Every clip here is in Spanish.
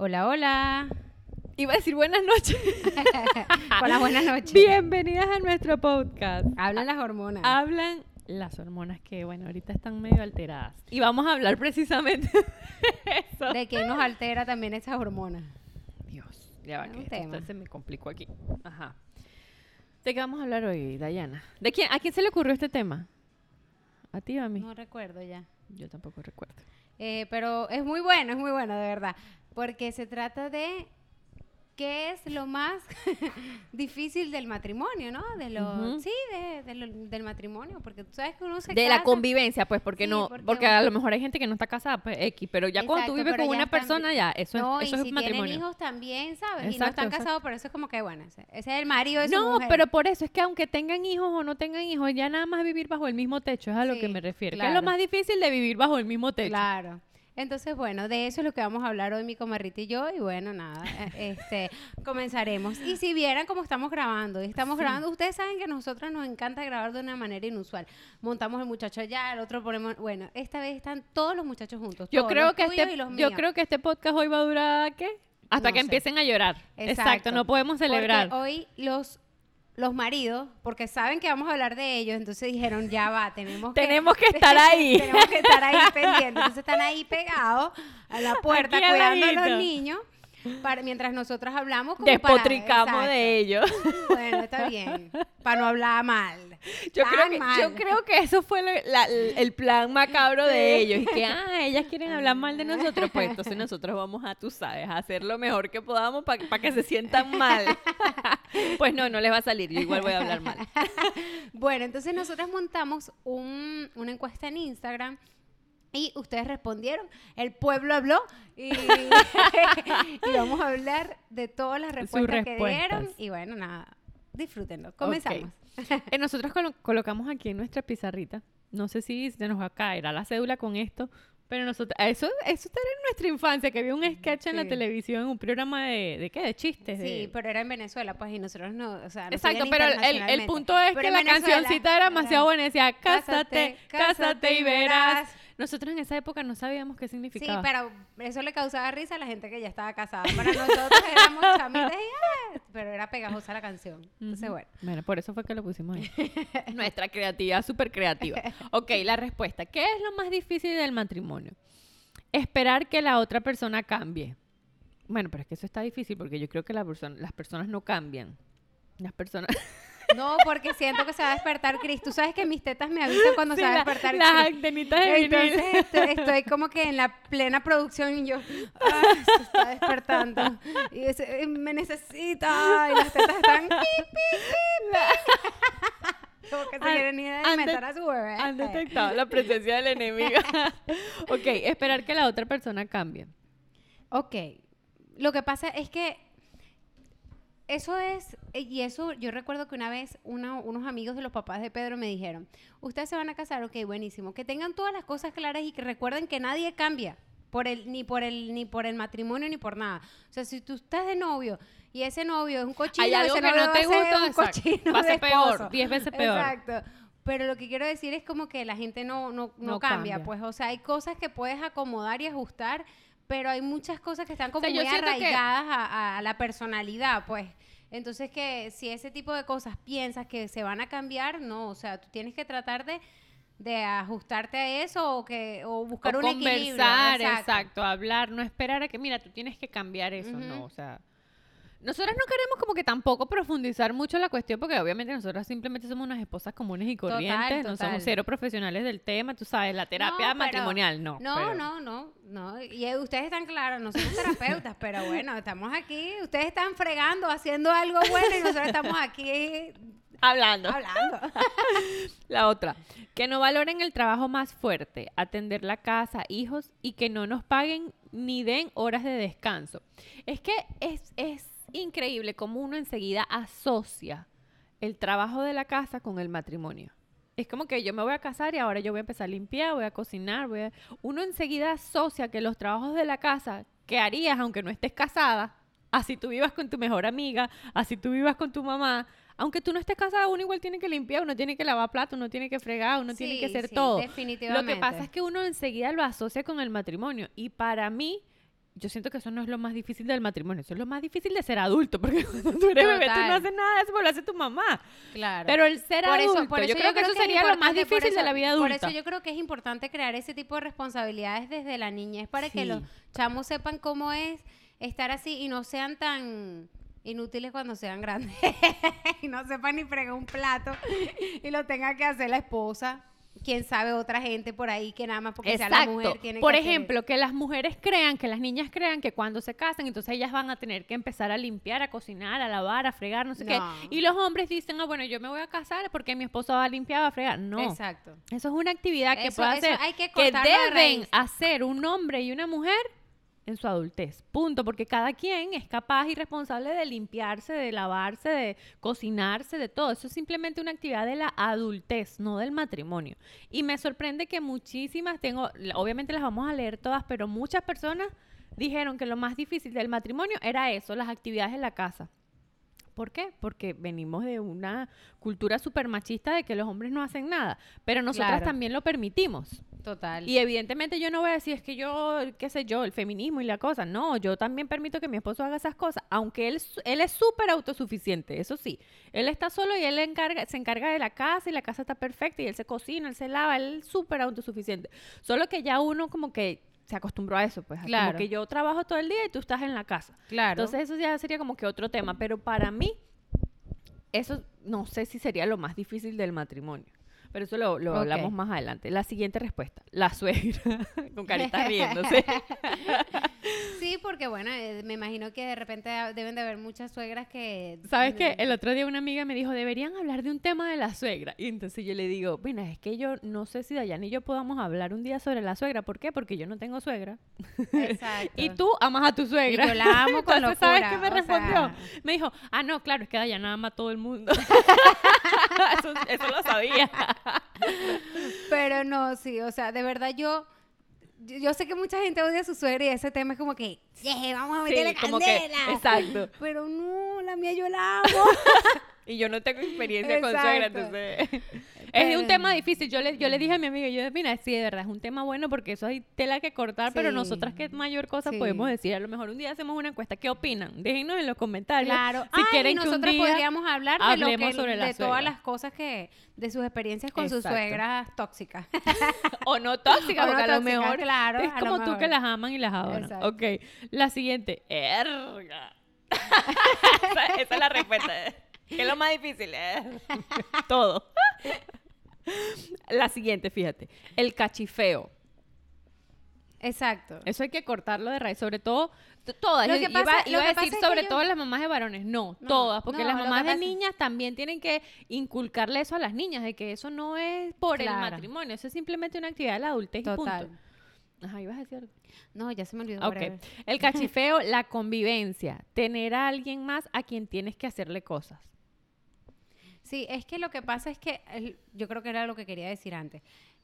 Hola, hola. Iba a decir buenas noches. Hola, buenas noches. Bienvenidas a nuestro podcast. Hablan las hormonas. Hablan las hormonas que, bueno, ahorita están medio alteradas. Y vamos a hablar precisamente de eso. ¿De qué nos altera también esas hormonas? Dios, ya va, Es que esto tema. se me complicó aquí. Ajá. ¿De qué vamos a hablar hoy, Dayana? ¿De quién, ¿A quién se le ocurrió este tema? ¿A ti o a mí? No recuerdo ya. Yo tampoco recuerdo. Eh, pero es muy bueno, es muy bueno, de verdad. Porque se trata de qué es lo más difícil del matrimonio, ¿no? De lo. Sí, de, de lo- del matrimonio. Porque tú sabes que uno se De la convivencia, pues, porque Sí, no, porque a lo mejor hay gente que no está casada, pues X, pero ya cuando tú vives con una persona, ya, eso no, es, eso y es si matrimonio. tienen hijos también, ¿sabes? y no están casados, pero eso es como que, bueno, ese, ese es el marido de su No, mujer. pero por eso es que aunque tengan hijos o no tengan hijos, ya nada más vivir bajo el mismo techo es a lo Sí, que me refiero. Que es lo más difícil de vivir bajo el mismo techo. Claro. Entonces, bueno, de eso es lo que vamos a hablar hoy mi comarrita y yo. Y bueno, nada, eh, este, comenzaremos. Y si vieran cómo estamos grabando, y estamos Sí. grabando, ustedes saben que a nosotros nos encanta grabar de una manera inusual. Montamos el muchacho allá, el otro ponemos, bueno, esta vez están todos los muchachos juntos. Yo todos, creo los que este, y los yo míos. creo que este podcast hoy va a durar ¿qué? Hasta No que sé. empiecen a llorar. Exacto, Exacto. no podemos celebrar. Porque hoy los los maridos, porque saben que vamos a hablar de ellos, entonces dijeron, ya va, tenemos que... Tenemos que estar ahí. tenemos que estar ahí pendientes. Entonces están ahí pegados a la puerta Aquí cuidando a los niños para, mientras nosotros hablamos como para- Despotricamos exacto. de ellos. Bueno, está bien, para no hablar mal. Yo Tan creo, que, mal. yo creo que eso fue la- el plan macabro de ellos. Y que, ah, ellas quieren hablar mal de nosotros. Pues entonces nosotros vamos a, tú sabes, a hacer lo mejor que podamos para que se sientan mal. pues no, no les va a salir. Yo igual voy a hablar mal. Bueno, entonces nosotros montamos un- una encuesta en Instagram y ustedes respondieron, el pueblo habló y, y vamos a hablar de todas las respuestas, que dieron y bueno, nada, disfrútenlo. Comenzamos. Eh, nosotros colo- colocamos aquí en nuestra pizarrita. No sé si se nos va a caer a la cédula con esto. Pero nosotros, eso, eso era en nuestra infancia, que había un sketch en la Sí. televisión, un programa de, ¿de qué? De chistes. Sí, de- pero era en Venezuela, pues, y nosotros no, o sea, no Exacto, pero el- el, punto es Pero que la Venezuela cancioncita era demasiado buena. Decía, Cásate, cásate, cásate y verás. Nosotros en esa época no sabíamos qué Sí, significaba. pero eso le causaba risa a la gente que ya estaba casada. Para nosotros éramos chamitas y ¡ah! pero era pegajosa la canción. Entonces, bueno. Bueno, por eso fue que lo pusimos ahí. Nuestra creatividad, súper creativa. Ok, la respuesta. ¿Qué es lo más difícil del matrimonio? Esperar que la otra persona cambie. Bueno, pero es que eso está difícil porque yo creo que la persona, las personas no cambian. Las personas... No, porque siento que se va a despertar Chris. Tú sabes que mis tetas me avisan cuando Sí, se va a la- despertar las Chris. antenitas de. Entonces estoy, estoy como que en la plena producción y yo, ah, se está despertando. Y eh, me necesita. Y las tetas están. pi, pi, pi, pi. Como que se quieren ir a de- a su bebé. Han detectado la presencia del enemigo. ok, esperar que la otra persona cambie. Ok. Lo que pasa es que eso es, eh, y eso yo recuerdo que una vez uno- unos amigos de los papás de Pedro me dijeron, ustedes se van a casar, ok, buenísimo, que tengan todas las cosas claras y que recuerden que nadie cambia. Por el, ni por el ni por el matrimonio ni por nada. O sea, si tú estás de novio y ese novio es un cochino, Hay algo ese que novio no te gusta, un exacto. cochino Va a ser peor. 10 veces peor. Exacto. Pero lo que quiero decir es como que la gente no, no, no, No cambia, cambia. pues, o sea, hay cosas que puedes acomodar y ajustar, pero hay muchas cosas que están como sea, muy que- arraigadas a, la personalidad, pues. Entonces que si ese tipo de cosas piensas que se van a cambiar, no, o sea, tú tienes que tratar de, de ajustarte a eso o que o buscar O un equilibrio. conversar, exacto. exacto. hablar, no esperar a que, mira, tú tienes que cambiar eso, no, o sea... Nosotras no queremos como que tampoco profundizar mucho la cuestión porque obviamente nosotras simplemente somos unas esposas comunes y Total, corrientes, no somos cero profesionales del tema, tú sabes, la terapia No, pero- matrimonial, no. No, pero- no, no, no. Y eh, ustedes están claros, no somos terapeutas, pero bueno, estamos aquí, ustedes están fregando, haciendo algo bueno y nosotros estamos aquí Hablando. hablando. La otra, que no valoren el trabajo más fuerte, atender la casa, hijos y que no nos paguen ni den horas de descanso. Es que es, es increíble cómo uno enseguida asocia el trabajo de la casa con el matrimonio. Es como que yo me voy a casar y ahora yo voy a empezar a limpiar, voy a cocinar, voy a... Uno enseguida asocia que los trabajos de la casa que harías aunque no estés casada, así tú vivas con tu mejor amiga, así tú vivas con tu mamá, aunque tú no estés casada, uno igual tiene que limpiar, uno tiene que lavar platos, uno tiene que fregar, uno tiene que hacer sí, todo. Lo Definitivamente. que pasa es que uno enseguida lo asocia con el matrimonio y para mí, yo siento que eso no es lo más difícil del matrimonio, eso es lo más difícil de ser adulto, porque cuando tú eres bebé tú no haces nada de eso, lo hace tu mamá. Claro. Pero el ser Por eso- adulto, por yo eso creo que eso es sería lo más por difícil de la vida Por adulta. eso yo creo que es importante crear ese tipo de responsabilidades desde la niñez para que los chamos sepan cómo es estar así y no sean tan inútiles cuando sean grandes y no sepan ni fregar un plato y lo tenga que hacer la esposa. Quién sabe otra gente por ahí que nada más porque sea la mujer tiene Por que hacer ejemplo, que las mujeres crean, que las niñas crean que cuando se casan, entonces ellas van a tener que empezar a limpiar, a cocinar, a lavar, a fregar, no sé No. qué. Y los hombres dicen, ah, bueno, yo me voy a casar porque mi esposo va a limpiar, va a fregar. No. Exacto. Eso es una actividad que Eso- puede hacer, hay que que de deben hacer un hombre y una mujer en su adultez. Punto. Porque cada quien es capaz y responsable de limpiarse, de lavarse, de cocinarse, de todo. Eso es simplemente una actividad de la adultez, no del matrimonio. Y me sorprende que muchísimas, tengo, obviamente las vamos a leer todas, pero muchas personas dijeron que lo más difícil del matrimonio era eso, las actividades en la casa. ¿Por qué? Porque venimos de una cultura súper machista de que los hombres no hacen nada, pero nosotras Claro. también lo permitimos. Total. Y evidentemente yo no voy a decir es que yo, qué sé yo, el feminismo y la cosa. No, yo también permito que mi esposo haga esas cosas, aunque él, él es súper autosuficiente, eso sí. Él está solo y él encarga, se encarga de la casa y la casa está perfecta y él se cocina, él se lava, él es súper autosuficiente. Solo que ya uno como que se acostumbró a eso, pues. Claro. Como que yo trabajo todo el día y tú estás en la casa. claro. Entonces eso ya sería como que otro tema, pero para mí eso no sé si sería lo más difícil del matrimonio. Pero eso lo, lo hablamos más adelante. La siguiente respuesta, la suegra, con carita riéndose. Sí, porque bueno, eh, me imagino que de repente deben de haber muchas suegras que... ¿Sabes qué? El otro día una amiga me dijo, deberían hablar de un tema de la suegra. Y entonces yo le digo, bueno, es que yo no sé si Dayana y yo podamos hablar un día sobre la suegra. ¿Por qué? Porque yo no tengo suegra. Exacto. Y tú amas a tu suegra. Y yo la amo con Entonces, ¿sabes qué me respondió? sea. Me dijo, ah, no, claro, es que Dayana ama a todo el mundo. eso, eso lo sabía. Pero no, sí, o sea, de verdad yo... Yo sé que mucha gente odia a su suegra y ese tema es como que, "Yeah, vamos a meterle Sí, como que, candela. exacto. Pero no, la mía yo la amo. Y yo no tengo experiencia con suegra, entonces... es un tema difícil. Yo le, yo le dije a mi amiga, yo, mira, sí, de verdad, es un tema bueno porque eso hay tela que cortar, pero nosotras qué mayor cosa Sí. podemos decir. A lo mejor un día hacemos una encuesta. ¿Qué opinan? Déjenos en los comentarios. Claro. Si Ay, quieren que un día podríamos hablar de lo que, sobre de todas las cosas que, de sus experiencias con sus suegras tóxicas. O no tóxicas, O no porque a lo mejor claro, es como tú que las aman y las adoran. Exacto. Ok, la siguiente. Erga. esa, esa es la respuesta. ¿Qué es lo más difícil? Eh, Todo. la siguiente, fíjate. El cachifeo. Exacto. Eso hay que cortarlo de raíz, sobre todo todas. Lo que pasa- iba lo a que decir pasa es que sobre yo- todo las mamás de varones, no, No, todas, porque no, las mamás de pasa- niñas también tienen que inculcarle eso a las niñas, de que eso no es por el matrimonio, eso es simplemente una actividad de la adultez y Total. punto. Ajá, ibas a decir algo. No, ya se me olvidó. Ok. whatever. El cachifeo, la convivencia, tener a alguien más a quien tienes que hacerle cosas. Sí, es que lo que pasa es que yo creo que era lo que quería decir antes.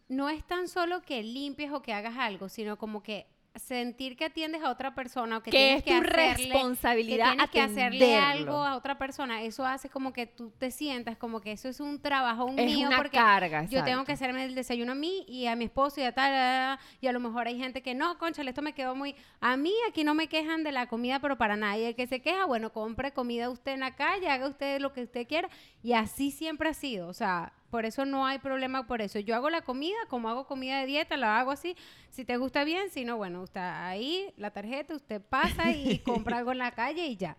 No es tan solo que limpies o que hagas algo, sino como que sentir que atiendes a otra persona o que, tienes es que tu hacerle, responsabilidad que tienes que hacerle algo a otra persona, eso hace como que tú te sientas como que eso es un trabajo Es mío una porque carga, yo tengo que hacerme el desayuno a mí y a mi esposo y a tal, y a lo mejor hay gente que no, conchale, esto me quedó muy... A mí aquí no me quejan de la comida, pero para nadie. El que se queja, bueno, compre comida usted en la calle, haga usted lo que usted quiera. Y así siempre ha sido. O sea, por eso no hay problema por eso. Yo hago la comida, como hago comida de dieta, la hago así. Si te gusta bien, si no, bueno, usted ahí, la tarjeta, usted pasa y compra algo en la calle y ya.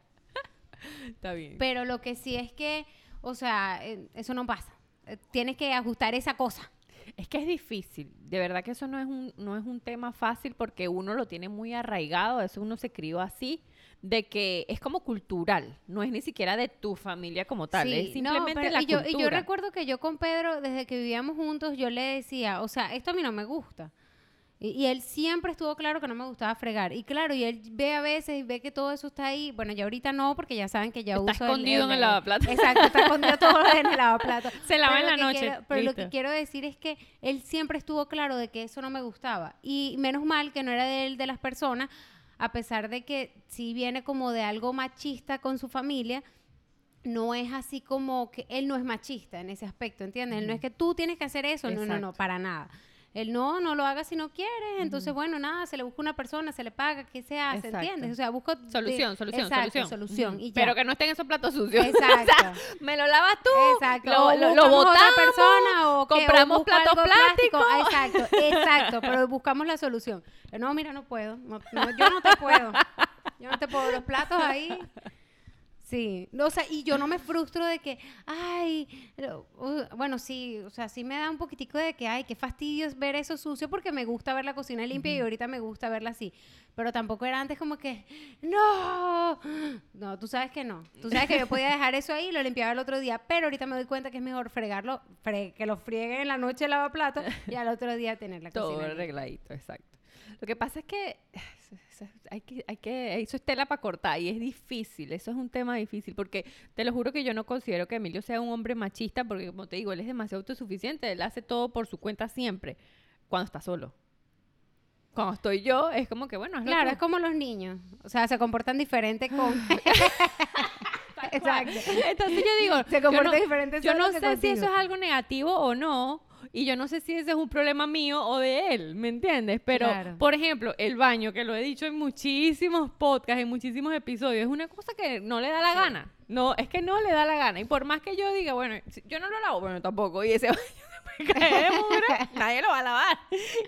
Está bien. Pero lo que sí es que, o sea, eh, eso no pasa. Eh, Tienes que ajustar esa cosa. Es que es difícil, de verdad que eso no es un, no es un tema fácil porque uno lo tiene muy arraigado, eso uno se crió así, de que es como cultural, no es ni siquiera de tu familia como tal, es no, simplemente pero- la y yo, cultura. y yo recuerdo que yo con Pedro, desde que vivíamos juntos, yo le decía, o sea, esto a mí no me gusta. Y, y él siempre estuvo claro que no me gustaba fregar. Y claro, y él ve a veces y ve que todo eso está ahí. Bueno, ya ahorita no, porque ya saben que ya Está uso escondido en el lavaplatos. Exacto, está escondido todo en el lavaplatos. Se lava Pero en la noche, quiero- pero lo que quiero decir es que él siempre estuvo claro de que eso no me gustaba. Y menos mal que no era de él, de las personas, a pesar de que sí viene como de algo machista con su familia, no es así como que él no es machista en ese aspecto, ¿entiendes? Él no es que tú tienes que hacer eso, no, no, no, para nada. El no, no lo haga si no quiere, entonces bueno, nada, se le busca una persona, se le paga, ¿qué se hace? Exacto. ¿Entiendes? O sea, busco... Solución, solución, Exacto, solución. y ya. Pero que no estén esos platos sucios. Exacto. me lo lavas tú, Exacto. lo, lo, lo buscamos otra botamos, persona o compramos platos plástico. plásticos. Ah, Exacto, exacto, pero buscamos la solución. No, mira, no puedo. no- no, yo no te puedo. Yo no te puedo. Los platos ahí. Sí, no, o sea, y yo no me frustro de que, ay, uh, bueno, sí, o sea, sí me da un poquitico de que, ay, qué fastidio es ver eso sucio porque me gusta ver la cocina limpia y ahorita me gusta verla así. Pero tampoco era antes como que, no, no, tú sabes que no. Tú sabes que yo podía dejar eso ahí y lo limpiaba el otro día, pero ahorita me doy cuenta que es mejor fregarlo, fre- que lo friegue en la noche el lavaplatos y al otro día tener la Todo cocina limpia. arregladito, exacto. Lo que pasa es que hay que, hay que, eso es tela para cortar y es difícil, eso es un tema difícil, porque te lo juro que yo no considero que Emilio sea un hombre machista, porque como te digo, él es demasiado autosuficiente, él hace todo por su cuenta siempre, cuando está solo. Cuando estoy yo, es como que, bueno, Claro, es como los niños, o sea, se comportan diferente con... Exacto. Entonces yo digo, Se yo comporta no- diferente Yo no sé si eso es algo negativo o no. Y yo no sé si ese es un problema mío o de él, ¿me entiendes? Pero, Claro. por ejemplo, el baño, que lo he dicho en muchísimos podcasts, en muchísimos episodios, es una cosa que no le da la gana. No, es que no le da la gana. Y por más que yo diga, bueno, yo no lo lavo, bueno, tampoco. Y ese baño caer de mugre, nadie lo va a lavar.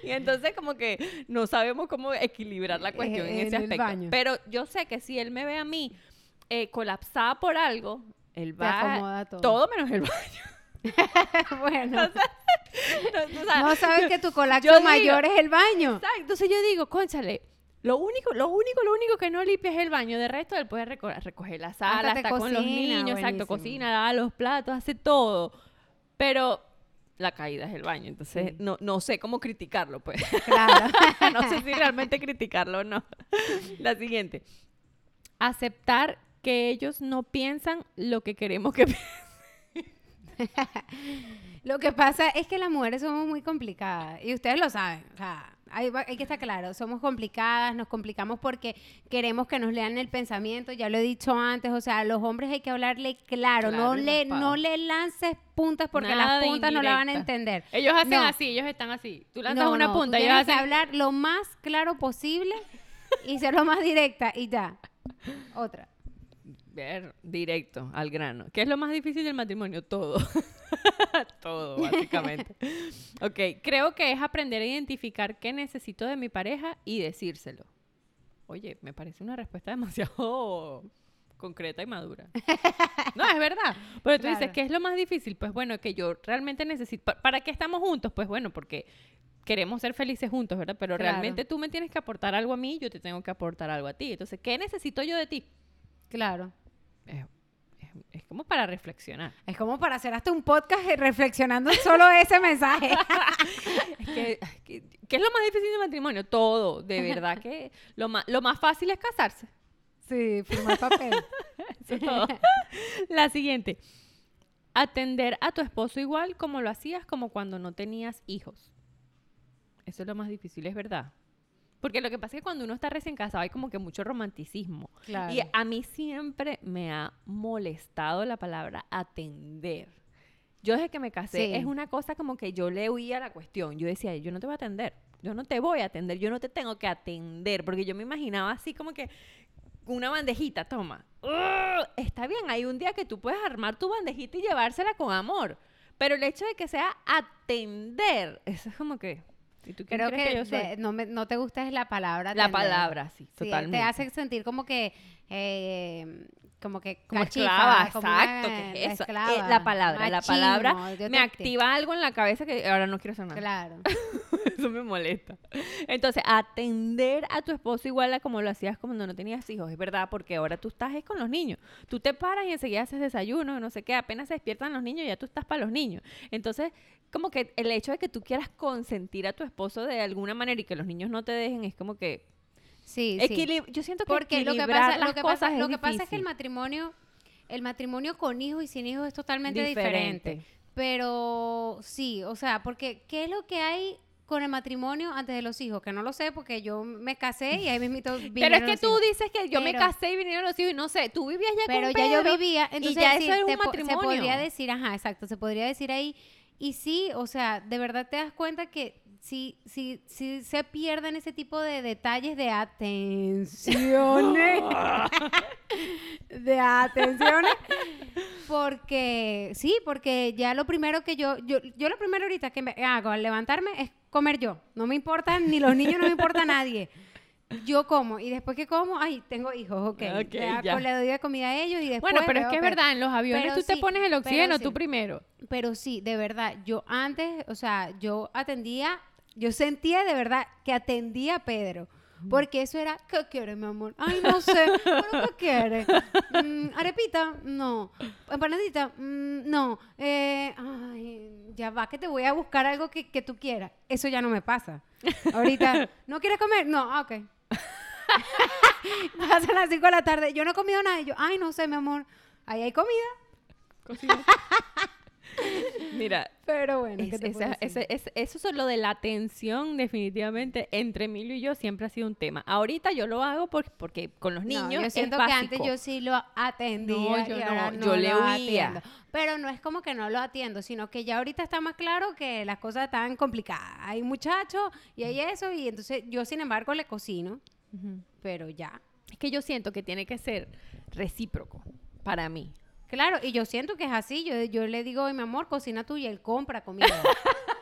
Y entonces como que no sabemos cómo equilibrar la cuestión en, en ese aspecto. baño. Pero yo sé que si él me ve a mí eh, colapsada por algo, él Te va acomoda todo. todo menos el baño. bueno, No, o sea, no sabes que tu digo- mayor es el baño. Exacto. Entonces yo digo, cónchale, lo único, lo único, lo único que no limpia es el baño. De resto, él puede reco- recoger la sala, te está con los cocina, niños, exacto, cocina, lava los platos, hace todo. Pero la caída es el baño. Entonces, Sí. no, no sé cómo criticarlo, pues. Claro. no sé si realmente criticarlo o no. La siguiente. Aceptar que ellos no piensan lo que queremos que piensen. Lo que pasa es que las mujeres somos muy complicadas y ustedes lo saben. O sea, hay, hay que estar claro, somos complicadas, nos complicamos porque queremos que nos lean el pensamiento, ya lo he dicho antes, o sea, a los hombres hay que hablarle claro, Claro no le no le lances puntas porque Nada las puntas no la van a entender. Ellos hacen No. así, ellos están así. Tú lanzas No, una no, tú punta, ellos tienes que hacen... hablar lo más claro posible y ser lo más directa y ya. Otra. Ver, directo, al grano. ¿Qué es lo más difícil del matrimonio? Todo. Todo, básicamente. ok, creo que es aprender a identificar qué necesito de mi pareja y decírselo. Oye, me parece una respuesta demasiado concreta y madura. No, es verdad. Pero tú dices. ¿qué es lo más difícil? Pues bueno, que yo realmente necesito... ¿pa- ¿Para qué estamos juntos? Pues bueno, porque queremos ser felices juntos, ¿verdad? Pero Claro. realmente tú me tienes que aportar algo a mí, yo te tengo que aportar algo a ti. Entonces, ¿qué necesito yo de ti? Claro. Es, es- es como para reflexionar. Es como para hacer hasta un podcast eh, reflexionando solo ese mensaje. Es que- ¿Qué es lo más difícil del matrimonio? Todo. De verdad que lo más, lo más fácil es casarse. Sí, firmar papel. Eso es todo. La siguiente. Atender a tu esposo igual como lo hacías como cuando no tenías hijos. Eso es lo más difícil, es verdad. Porque lo que pasa es que cuando uno está recién casado hay como que mucho romanticismo. Claro. Y a mí siempre me ha molestado la palabra atender. Yo desde que me casé Sí. es una cosa como que yo le huía a la cuestión. Yo decía, yo no te voy a atender. Yo no te voy a atender. Yo no te tengo que atender. Porque yo me imaginaba así como que una bandejita, toma. Está bien, hay un día que tú puedes armar tu bandejita y llevársela con amor. Pero el hecho de que sea atender, eso es como que... ¿y tú quién Creo que, yo soy? no, me- no te gusta es la palabra. La palabra, sí, Sí, totalmente. te hace sentir como que, eh, como que Como cachifa, esclava, como exacto, una- ¿qué es eso? esclava, Eh, la palabra, la palabra me activa algo en la cabeza que ahora no quiero hacer nada. Claro. Eso me molesta. Entonces, atender a tu esposo igual a como lo hacías cuando no tenías hijos, es verdad, porque ahora tú estás es con los niños. Tú te paras y enseguida haces desayuno, no sé qué, apenas se despiertan los niños, ya tú estás para los niños. Entonces, como que el hecho de que tú quieras consentir a tu esposo de alguna manera y que los niños no te dejen es como que Sí, sí. yo siento que Porque lo que pasa, lo que pasa, es lo que pasa es que el matrimonio, el matrimonio con hijos y sin hijos es totalmente diferente. Diferente. Pero sí, o sea, porque ¿qué es lo que hay con el matrimonio antes de los hijos? Que no lo sé porque yo me casé y ahí mismito Pero es vinieron que los tú hijos. dices que yo me Pero- casé y vinieron los hijos y no sé, tú vivías ya Pero con ya yo vivía, entonces y ya sí, eso es te un matrimonio. se podría decir, ajá, exacto, se podría decir ahí Y sí, o sea, de verdad te das cuenta que si, si, si se pierden ese tipo de detalles de atenciones, de atenciones, porque sí, porque ya lo primero que yo, yo, yo lo primero ahorita que me hago al levantarme es comer yo. No me importa ni los niños, no me importa nadie. Yo como y después que como, ay, tengo hijos, ok. Ok, Ya, ya. pues, le doy de comida a ellos y después. Bueno, pero es que es ok. verdad, en los aviones Pero tú te pones el pero oxígeno sí. tú primero. Pero sí, de verdad, yo antes, o sea, yo atendía, yo sentía de verdad que atendía a Pedro. Porque eso era, ¿qué quieres, mi amor? Ay, no sé, ¿pero qué quieres? Mm, ¿Arepita? No. ¿Empanadita? Mm, no. Eh, ay, ya va, que te voy a buscar algo que, que tú quieras. Eso ya no me pasa. Ahorita, ¿no quieres comer? No, ah, ok. Pasan las 5 de la tarde, yo no he comido nada. Y yo, ay, no sé, mi amor, ahí hay comida. Mira, Pero bueno, eso es lo de la atención, definitivamente, entre Emilio y yo siempre ha sido un tema. Ahorita yo lo hago por- porque con los No, niños yo es siento que antes yo sí lo atendía No, yo y ahora no, no, yo le lo huía. atiendo. Pero no es como que no lo atiendo, sino que ya ahorita está más claro que las cosas están complicadas. Hay muchachos y hay eso y entonces yo sin embargo le cocino, Ujú. Pero ya. Es que yo siento que tiene que ser recíproco para mí. Claro, y yo siento que es así. Yo, yo le digo, "Ay, mi amor, cocina tú y él compra comida.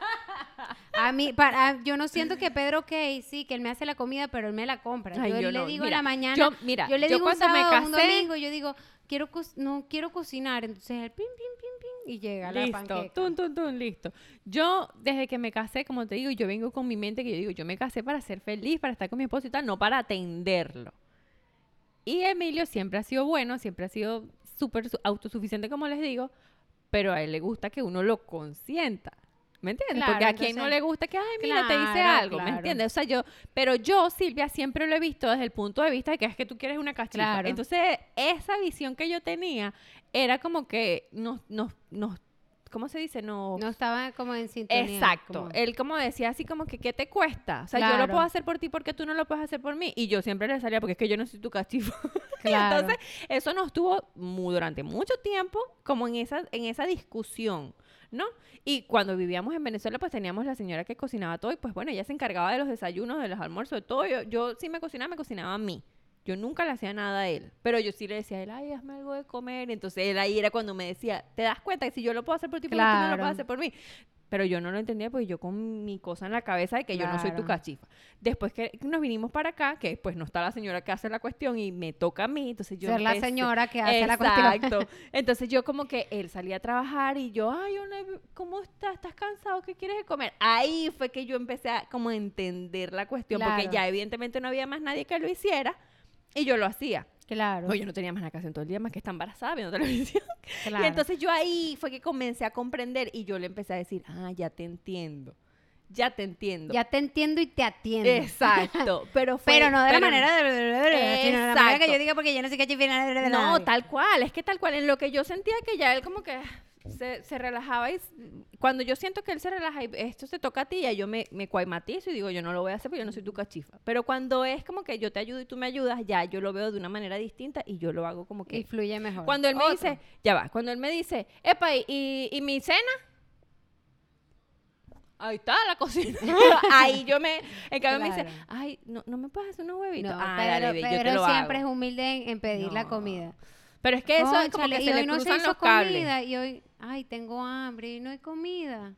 A mí, para, yo no siento que Pedro, ok, sí, que él me hace la comida, pero él me la compra. Ay, yo, yo le no. digo Mira, en la mañana, yo- mira, yo le yo digo un cuando me sábado, un casé- domingo, yo digo, quiero no quiero cocinar, entonces él pim, pim, pim, y llega la Listo, panqueca. tun, tun, tun, listo. Yo, desde que me casé, como te digo, yo vengo con mi mente que yo digo, yo me casé para ser feliz, para estar con mi esposo y tal, no para atenderlo. Y Emilio siempre ha sido bueno, siempre ha sido súper su- autosuficiente, como les digo, pero a él le gusta que uno lo consienta. ¿Me entiendes? Claro, Porque a quien no le gusta que, ay, mira, te hice Claro, algo, ¿me claro. entiendes? O sea, yo, pero yo, Silvia, siempre lo he visto desde el punto de vista de que es que tú quieres una cachifa. Claro. Entonces, esa visión que yo tenía era como que nos, nos, nos ¿cómo se dice? No, No estaba como en sintonía. Exacto. como- Él como decía así como que, ¿qué te cuesta? O sea, yo lo puedo hacer por ti porque tú no lo puedes hacer por mí. Y yo siempre le salía porque es que yo no soy tu castigo. Claro. Entonces, eso nos tuvo durante mucho tiempo como en esa, en esa discusión, ¿no? Y cuando vivíamos en Venezuela, pues teníamos la señora que cocinaba todo y pues bueno, ella se encargaba de los desayunos, de los almuerzos, de todo. Yo, yo si me cocinaba, me cocinaba a mí. Yo nunca le hacía nada a él, pero yo sí le decía a él, ay, hazme algo de comer. Entonces él ahí era cuando me decía, ¿te das cuenta que si yo lo puedo hacer por ti, porque tú no lo Claro. puedes hacer por mí? Pero yo no lo entendía porque yo con mi cosa en la cabeza de que yo no soy tu Claro. cachifa. Después que nos vinimos para acá, que pues no está la señora que hace la cuestión y me toca a mí, entonces yo Ser la señora que hace la cuestión. Exacto. Entonces yo como que él salía a trabajar y yo, ay, ¿cómo estás? ¿Estás cansado? ¿Qué quieres de comer? Ahí fue que yo empecé a como entender la cuestión, porque Claro. ya evidentemente no había más nadie que lo hiciera y yo lo hacía. Claro. No, yo no tenía más nada que hacer todo el día más que estar embarazada viendo televisión. claro. Y entonces yo ahí fue que comencé a comprender y yo le empecé a decir, ah, ya te entiendo. Ya te entiendo. ya te entiendo y te atiendo. Exacto. Pero fue, Pero no de la pero- manera de, sino de la manera que yo diga porque yo no sé qué No, tal cual, es que tal cual, en lo que yo sentía que ya él como que se, se relajaba y cuando yo siento que él se relaja y esto se toca a ti, ya yo me, me cuaimatizo y digo, yo no lo voy a hacer porque yo no soy tu cachifa. Pero cuando es como que yo te ayudo y tú me ayudas, ya yo lo veo de una manera distinta y yo lo hago como que... Y fluye mejor. Cuando él me Otro. dice, ya va, cuando él me dice, epa, ¿y, y, y mi cena? Ahí está la cocina. Ahí yo me, en cambio me dice, ay, no, no me puedes hacer unos huevitos. No, ah, Pedro, dale, yo te lo siempre hago. es humilde en, en pedir la comida. Pero es que eso es como que se le no se cruzan hizo los cables. comida y hoy, ay, tengo hambre y no hay comida.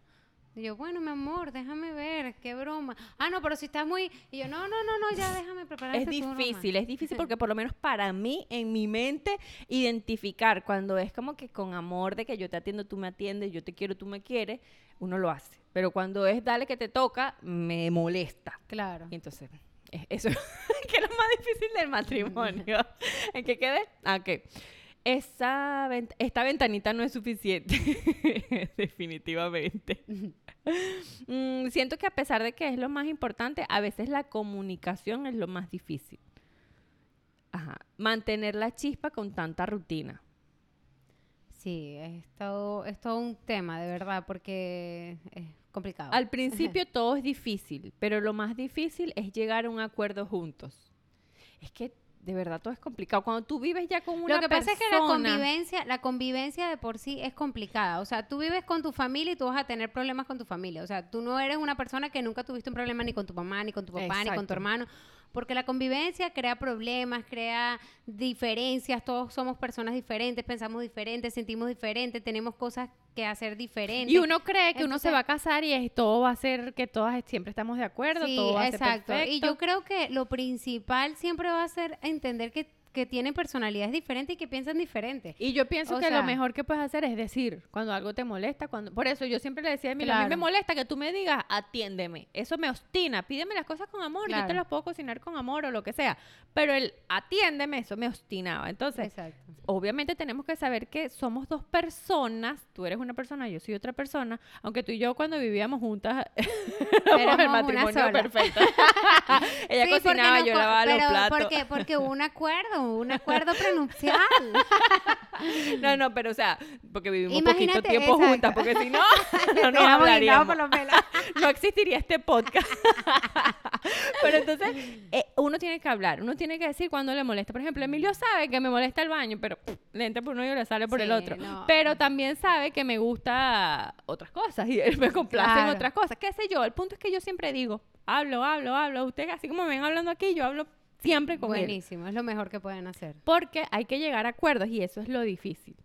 Y yo, bueno, mi amor, déjame ver, qué broma. Ah, no, pero si estás muy... Y yo, no, no, no, no, ya déjame preparar Es este turno más". difícil, es difícil porque por lo menos para mí, en mi mente, identificar cuando es como que con amor de que yo te atiendo, tú me atiendes, yo te quiero, tú me quieres, uno lo hace. Pero cuando es dale que te toca, me molesta. Claro. Y entonces, es- eso que es lo más difícil del matrimonio. ¿En qué quedé? Ah, ok. Esa vent- esta ventanita no es suficiente, definitivamente. Mm, siento que a pesar de que es lo más importante, a veces la comunicación es lo más difícil. Ajá. Mantener la chispa con tanta rutina. Sí, es todo, es todo un tema, de verdad, porque es complicado. Al principio todo es difícil, pero lo más difícil es llegar a un acuerdo juntos. Es que de verdad todo es complicado. Cuando tú vives ya con una Lo que pasa es que la persona- convivencia, la convivencia de por sí es complicada. O sea, tú vives con tu familia y tú vas a tener problemas con tu familia. O sea, tú no eres una persona que nunca tuviste un problema ni con tu mamá, ni con tu papá, ni con tu hermano. Porque la convivencia crea problemas, crea diferencias. Todos somos personas diferentes, pensamos diferentes, sentimos diferentes, tenemos cosas que hacer diferentes. Y uno cree que uno se va a casar y es, todo va a ser que todas siempre estamos de acuerdo, Sí, todo va a exacto. ser Y perfecto. yo creo que lo principal siempre va a ser entender que, que tienen personalidades diferentes y que piensan diferente. Y yo pienso O que sea- lo mejor que puedes hacer es decir, cuando algo te molesta, cuando por eso yo siempre le decía a Emilio, a mí me Claro. molesta que tú me digas, atiéndeme. Eso me obstina, pídeme las cosas con amor, yo te Claro. las puedo cocinar con amor o lo que sea. Pero el atiéndeme, eso me obstinaba. Entonces, Exacto. obviamente tenemos que saber que somos dos personas, tú eres una persona, yo soy otra persona, aunque tú y yo cuando vivíamos juntas éramos el una matrimonio sola. perfecto. Ella Sí, cocinaba, yo lavaba los pero platos. Porque, porque hubo un acuerdo, un acuerdo prenupcial. No, no, pero o sea, porque vivimos poquito Imagínate, tiempo exacto. juntas, porque si no, no nos hablaríamos. guindado por los pelos. No existiría este podcast. Pero entonces, eh, uno tiene que hablar, uno tiene que decir cuando le molesta. Por ejemplo, Emilio sabe que me molesta el baño, pero pff, le entra por uno y le sale por el otro. no. Pero también sabe que me gusta otras cosas y él me complace en otras cosas. ¿Qué sé yo? El punto es que yo siempre digo, hablo, hablo, hablo. Usted, así como me ven hablando aquí, yo hablo siempre con él. Buenísimo, es lo mejor que pueden hacer. Porque hay que llegar a acuerdos y eso es lo difícil.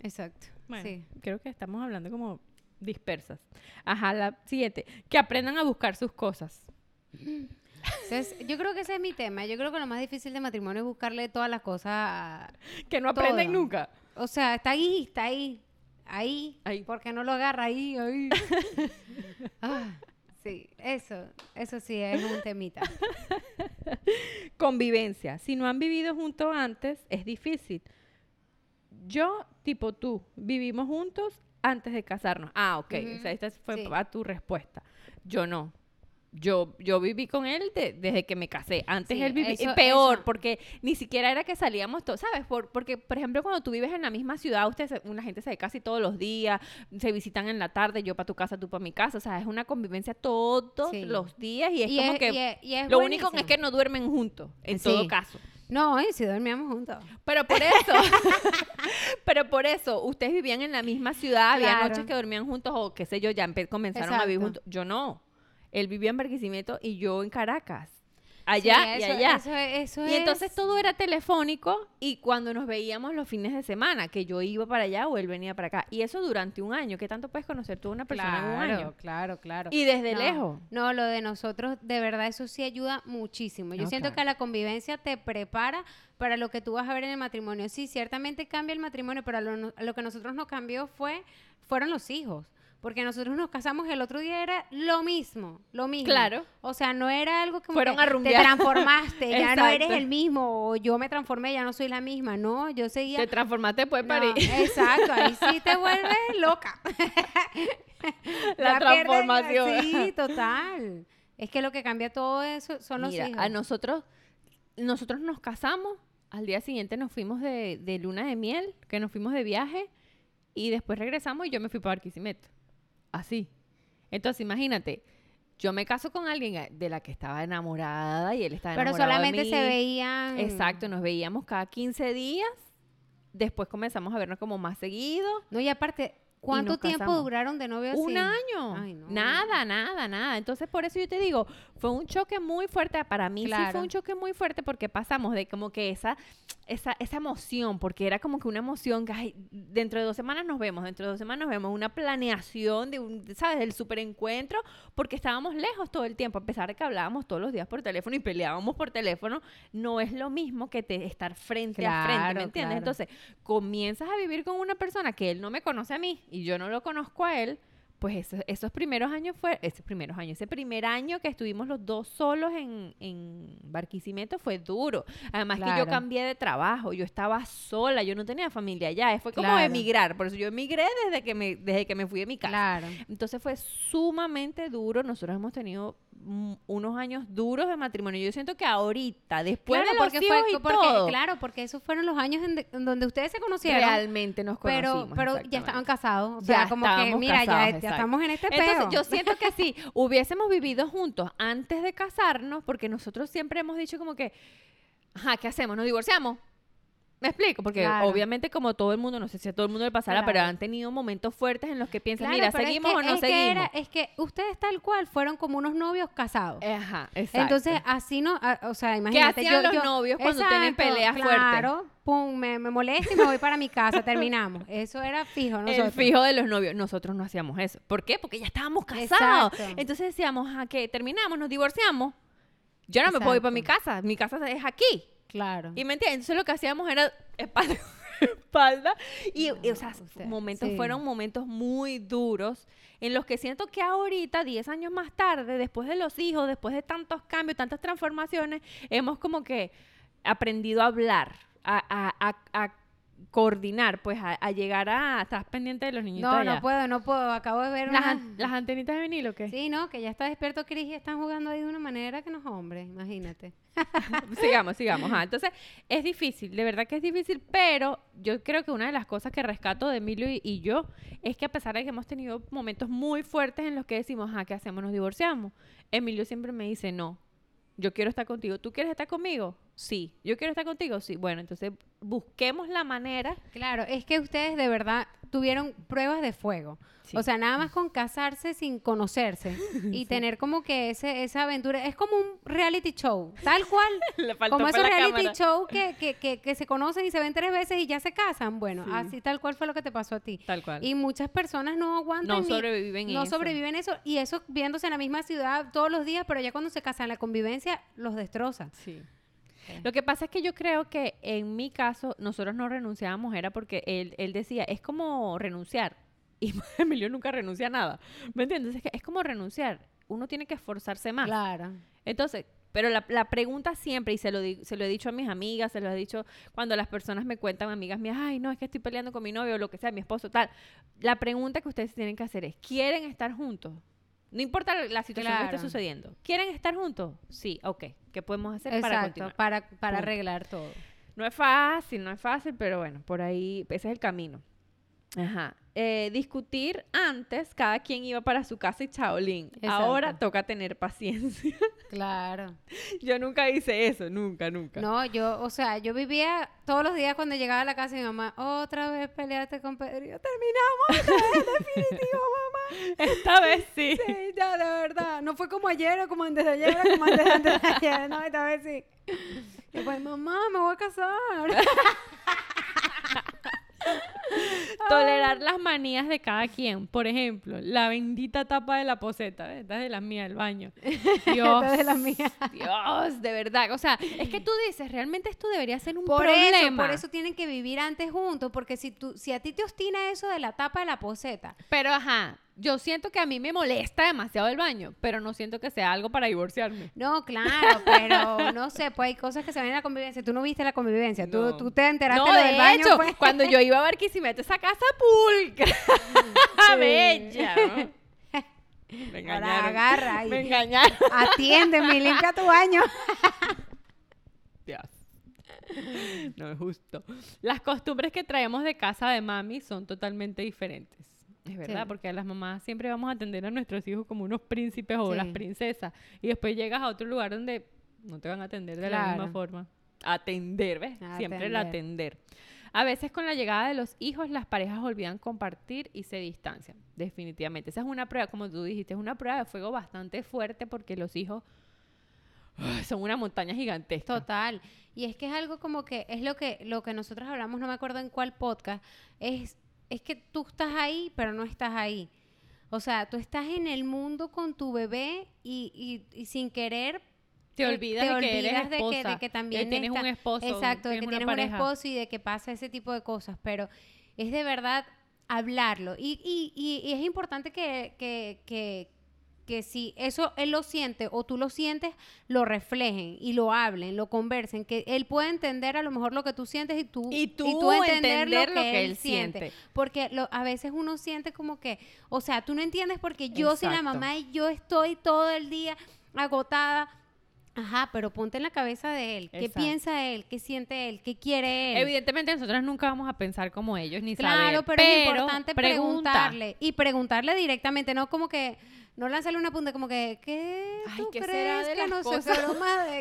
Exacto. Bueno, Sí. creo que estamos hablando como dispersas. Ajá, la siguiente. Que aprendan a buscar sus cosas. Entonces, yo creo que ese es mi tema. Yo creo que lo más difícil de matrimonio es buscarle todas las cosas. a- Que no aprenden Todo. nunca. O sea, está ahí, está ahí. Ahí. Ahí. ¿Por qué no lo agarra ahí? ahí? Ah, sí, eso. Eso sí es un temita. Convivencia. Si no han vivido juntos antes, es difícil. Yo, tipo tú, vivimos juntos antes de casarnos. Ah, ok. O sea, esta fue sí. a tu respuesta. Yo no. Yo, yo viví con él de- desde que me casé. Antes Sí, él vivía eso- peor, eso. porque ni siquiera era que salíamos todos, ¿sabes? Por- porque, por ejemplo, cuando tú vives en la misma ciudad, ustedes, una gente se ve casi todos los días, se visitan en la tarde, yo para tu casa, tú para mi casa, o sea, es una convivencia todos Sí. los días y es Y como es- que y es- y es lo único es que no duermen juntos, en todo caso. No, y si dormíamos juntos. Pero por eso, pero por eso, ustedes vivían en la misma ciudad, había Claro. noches que dormían juntos o qué sé yo, ya comenzaron a vivir juntos. Yo no. Él vivía en Barquisimeto y yo en Caracas. Allá Sí, y eso- allá. Eso, eso y entonces es- todo era telefónico y cuando nos veíamos los fines de semana, que yo iba para allá o él venía para acá. Y eso durante un año. ¿Qué tanto puedes conocer tú a una persona en un Claro, año? claro, claro. Y desde No, lejos. No, lo de nosotros, de verdad, eso sí ayuda muchísimo. Yo No, siento claro. que la convivencia te prepara para lo que tú vas a ver en el matrimonio. Sí, ciertamente cambia el matrimonio, pero lo, a lo que nosotros nos cambió fue, fueron los hijos. Porque nosotros nos casamos el otro día era lo mismo, lo mismo. Claro. O sea, no era algo como Fueron que a te transformaste, ya no eres el mismo, o yo me transformé, ya no soy la misma. No, yo seguía... Te transformaste después de No, París. exacto, ahí sí te vuelves loca. La pierdes- transformación. Sí, total. Es que lo que cambia todo eso son los Mira, hijos. a nosotros, nosotros nos casamos, al día siguiente nos fuimos de, de luna de miel, que nos fuimos de viaje, y después regresamos y yo me fui para Barquisimeto. Así. Entonces, imagínate, yo me caso con alguien eh, de la que estaba enamorada y él estaba Pero enamorado de solamente mí. se veían. Exacto, nos veíamos cada 15 días. Después comenzamos a vernos como más seguido. No, y aparte, ¿cuánto tiempo casamos. duraron de novio Un año. Ay, no. Nada, nada, nada. Entonces, por eso yo te digo, fue un choque muy fuerte. Para mí sí fue Claro. un choque muy fuerte porque pasamos de como que esa, esa, esa emoción, porque era como que una emoción que, ay, dentro de dos semanas nos vemos, dentro de dos semanas nos vemos, una planeación de un, ¿sabes? Del superencuentro, porque estábamos lejos todo el tiempo, a pesar de que hablábamos todos los días por teléfono y peleábamos por teléfono, no es lo mismo que te, estar frente a frente, ¿me Claro, entiendes? claro. Entonces, comienzas a vivir con una persona que él no me conoce a mí y yo no lo conozco a él, pues esos, esos primeros años fue, esos primeros años, ese primer año que estuvimos los dos solos en, en Barquisimeto fue duro. Además que yo cambié de trabajo, yo estaba sola, yo no tenía familia allá, fue como Claro. emigrar, por eso yo emigré desde que me, desde que me fui de mi casa. Claro. Entonces fue sumamente duro. Nosotros hemos tenido unos años duros de matrimonio. Yo siento que ahorita, después Claro, de los porque hijos fue, y porque, todo, claro, porque esos fueron los años en, de- en donde ustedes se conocieron. realmente nos pero conocimos. pero ya exactamente. estaban casados. O Ya sea, como que, mira, ya- casados, ya, estamos en este Entonces, peo. yo siento que si hubiésemos vivido juntos antes de casarnos, porque nosotros siempre hemos dicho como que Ajá, ¿qué hacemos? ¿Nos divorciamos? Me explico, porque Claro. obviamente como todo el mundo, no sé si a todo el mundo le pasará, pero han tenido momentos fuertes en los que piensan, Claro, mira, es ¿seguimos que- o no es que seguimos? era- es que ustedes tal cual fueron como unos novios casados. Ajá, exacto. Entonces, así no, ah, o sea, imagínate. hacían los novios cuando tienen peleas fuertes? Claro, pum, me, me molesta y me voy para mi casa, terminamos. Eso era fijo, nosotros. El fijo de los novios. Nosotros no hacíamos eso. ¿Por qué? Porque ya estábamos casados. Exacto. Entonces decíamos, ¿a qué? Terminamos, nos divorciamos. Yo no me puedo ir para mi casa. Mi casa es aquí. Claro. Y me entiendes, entonces lo que hacíamos era espalda espalda. Y, y, o sea, usted- momentos sí. fueron momentos muy duros en los que siento que ahorita, 10 años más tarde, después de los hijos, después de tantos cambios, tantas transformaciones, hemos como que aprendido a hablar, a, a- a- a coordinar, pues a, a llegar a... ¿Estás pendiente de los niñitos No, allá? no puedo, no puedo. Acabo de ver ¿Las, una... an- las antenitas de vinilo qué? Sí, no, que ya está despierto Cris y están jugando ahí de una manera que no es hombre, imagínate. sigamos, sigamos. Entonces, es difícil, de verdad que es difícil, pero yo creo que una de las cosas que rescato de Emilio y, y yo es que a pesar de que hemos tenido momentos muy fuertes en los que decimos, ah, ¿qué hacemos? ¿Nos divorciamos? Emilio siempre me dice, no, yo quiero estar contigo. ¿Tú quieres estar conmigo? Sí. ¿Yo quiero estar contigo? Sí. Bueno, entonces busquemos la manera. Claro, es que ustedes de verdad tuvieron pruebas de fuego. Sí. O sea, nada más con casarse sin conocerse y tener como que ese, esa aventura. Es como un reality show, tal cual. Le faltó como esos reality cámara. show que, que, que, que se conocen y se ven tres veces y ya se casan. Bueno, Sí. así tal cual fue lo que te pasó a ti. Tal cual. Y muchas personas no aguantan. no ni- sobreviven no eso. sobreviven eso. Y eso viéndose en la misma ciudad todos los días, pero ya cuando se casan, la convivencia los destroza. Sí. Lo que pasa es que yo creo que en mi caso nosotros no renunciábamos era porque él, él decía, es como renunciar. Y Emilio nunca renuncia a nada. ¿Me entiendes? Es que es como renunciar. Uno tiene que esforzarse más. Claro. Entonces, pero la, la pregunta siempre, y se lo, di- se lo he dicho a mis amigas, se lo he dicho cuando las personas me cuentan, amigas mías, ay, no, es que estoy peleando con mi novio o lo que sea, mi esposo, tal. La pregunta que ustedes tienen que hacer es, ¿quieren estar juntos? No importa la situación que esté sucediendo. ¿Quieren estar juntos? Sí, ok. ¿Qué podemos hacer para continuar? para, para Punto. arreglar todo. No es fácil, no es fácil, pero bueno, por ahí, ese es el camino. Ajá. Eh, discutir antes, cada quien iba para su casa y chaolín. Ahora Exacto. toca tener paciencia. Claro. Yo nunca hice eso, nunca, nunca. No, yo, o sea, yo vivía todos los días cuando llegaba a la casa de mi mamá, otra vez peleaste con Pedro. Y yo, terminamos definitivo, mamá. Esta vez sí. Sí, ya, de verdad. No fue como ayer o como antes de ayer o como antes de, antes de ayer. No, esta vez sí. Y pues, mamá, me voy a casar. Tolerar las manías de cada quien. Por ejemplo, la bendita tapa de la poseta. Esta es de la mía del baño. Dios. Esta es de la mía. Dios, de verdad. O sea, es que tú dices, realmente esto debería ser un Por problema. eso, por eso tienen que vivir antes juntos, porque si tú, si a ti te ostina eso de la tapa de la poseta, Pero ajá, yo siento que a mí me molesta demasiado el baño, pero no siento que sea algo para divorciarme. no, claro, pero no sé, pues hay cosas que se ven en la convivencia. Tú no viste la convivencia, No. tú, tú te enteraste No, lo de del baño. hecho, pues. cuando yo iba a Barquisimeto, esa casa pulcra, Sí. bella. ¿no? Me Ahora engañaron. agarra y Me engañaron. atiéndeme y limpia tu baño. Dios. No es justo. Las costumbres que traemos de casa de mami son totalmente diferentes. Es verdad, Sí. porque a las mamás siempre vamos a atender a nuestros hijos como unos príncipes o las princesas. Y después llegas a otro lugar donde no te van a atender de la misma forma. Atender, ¿ves? Siempre el Atender. A veces con la llegada de los hijos las parejas olvidan compartir y se distancian. Definitivamente. Esa es una prueba, como tú dijiste, es una prueba de fuego bastante fuerte porque los hijos son una montaña gigantesca. Total. Y es que es algo como que es lo que lo que nosotros hablamos, no me acuerdo en cuál podcast, es es que tú estás ahí, pero no estás ahí. O sea, tú estás en el mundo con tu bebé y, y- y sin querer Te eh, olvidas te de que eres de que- de que también tienes está- un esposo, Exacto, de que tienes un pareja. esposo y de que pasa ese tipo de cosas, pero es de verdad hablarlo. Y, y- y- y es importante que, que, que, que si eso él lo siente o tú lo sientes, lo reflejen y lo hablen, lo conversen, que él pueda entender a lo mejor lo que tú sientes y tú, Y tú entender lo que él siente. siente. Porque lo- a veces uno siente como que, o sea, tú no entiendes porque yo soy la mamá y yo estoy todo el día agotada Ajá, pero ponte en la cabeza de él. ¿Qué Exacto. piensa él? ¿Qué siente él? ¿Qué quiere él? Evidentemente nosotros nunca vamos a pensar como ellos ni Claro, saber. pero, es importante pregunta. preguntarle. Y preguntarle directamente, no como que, no lanzarle una punta, como que, ¿qué Ay, tú ¿qué será crees de que las no cosas?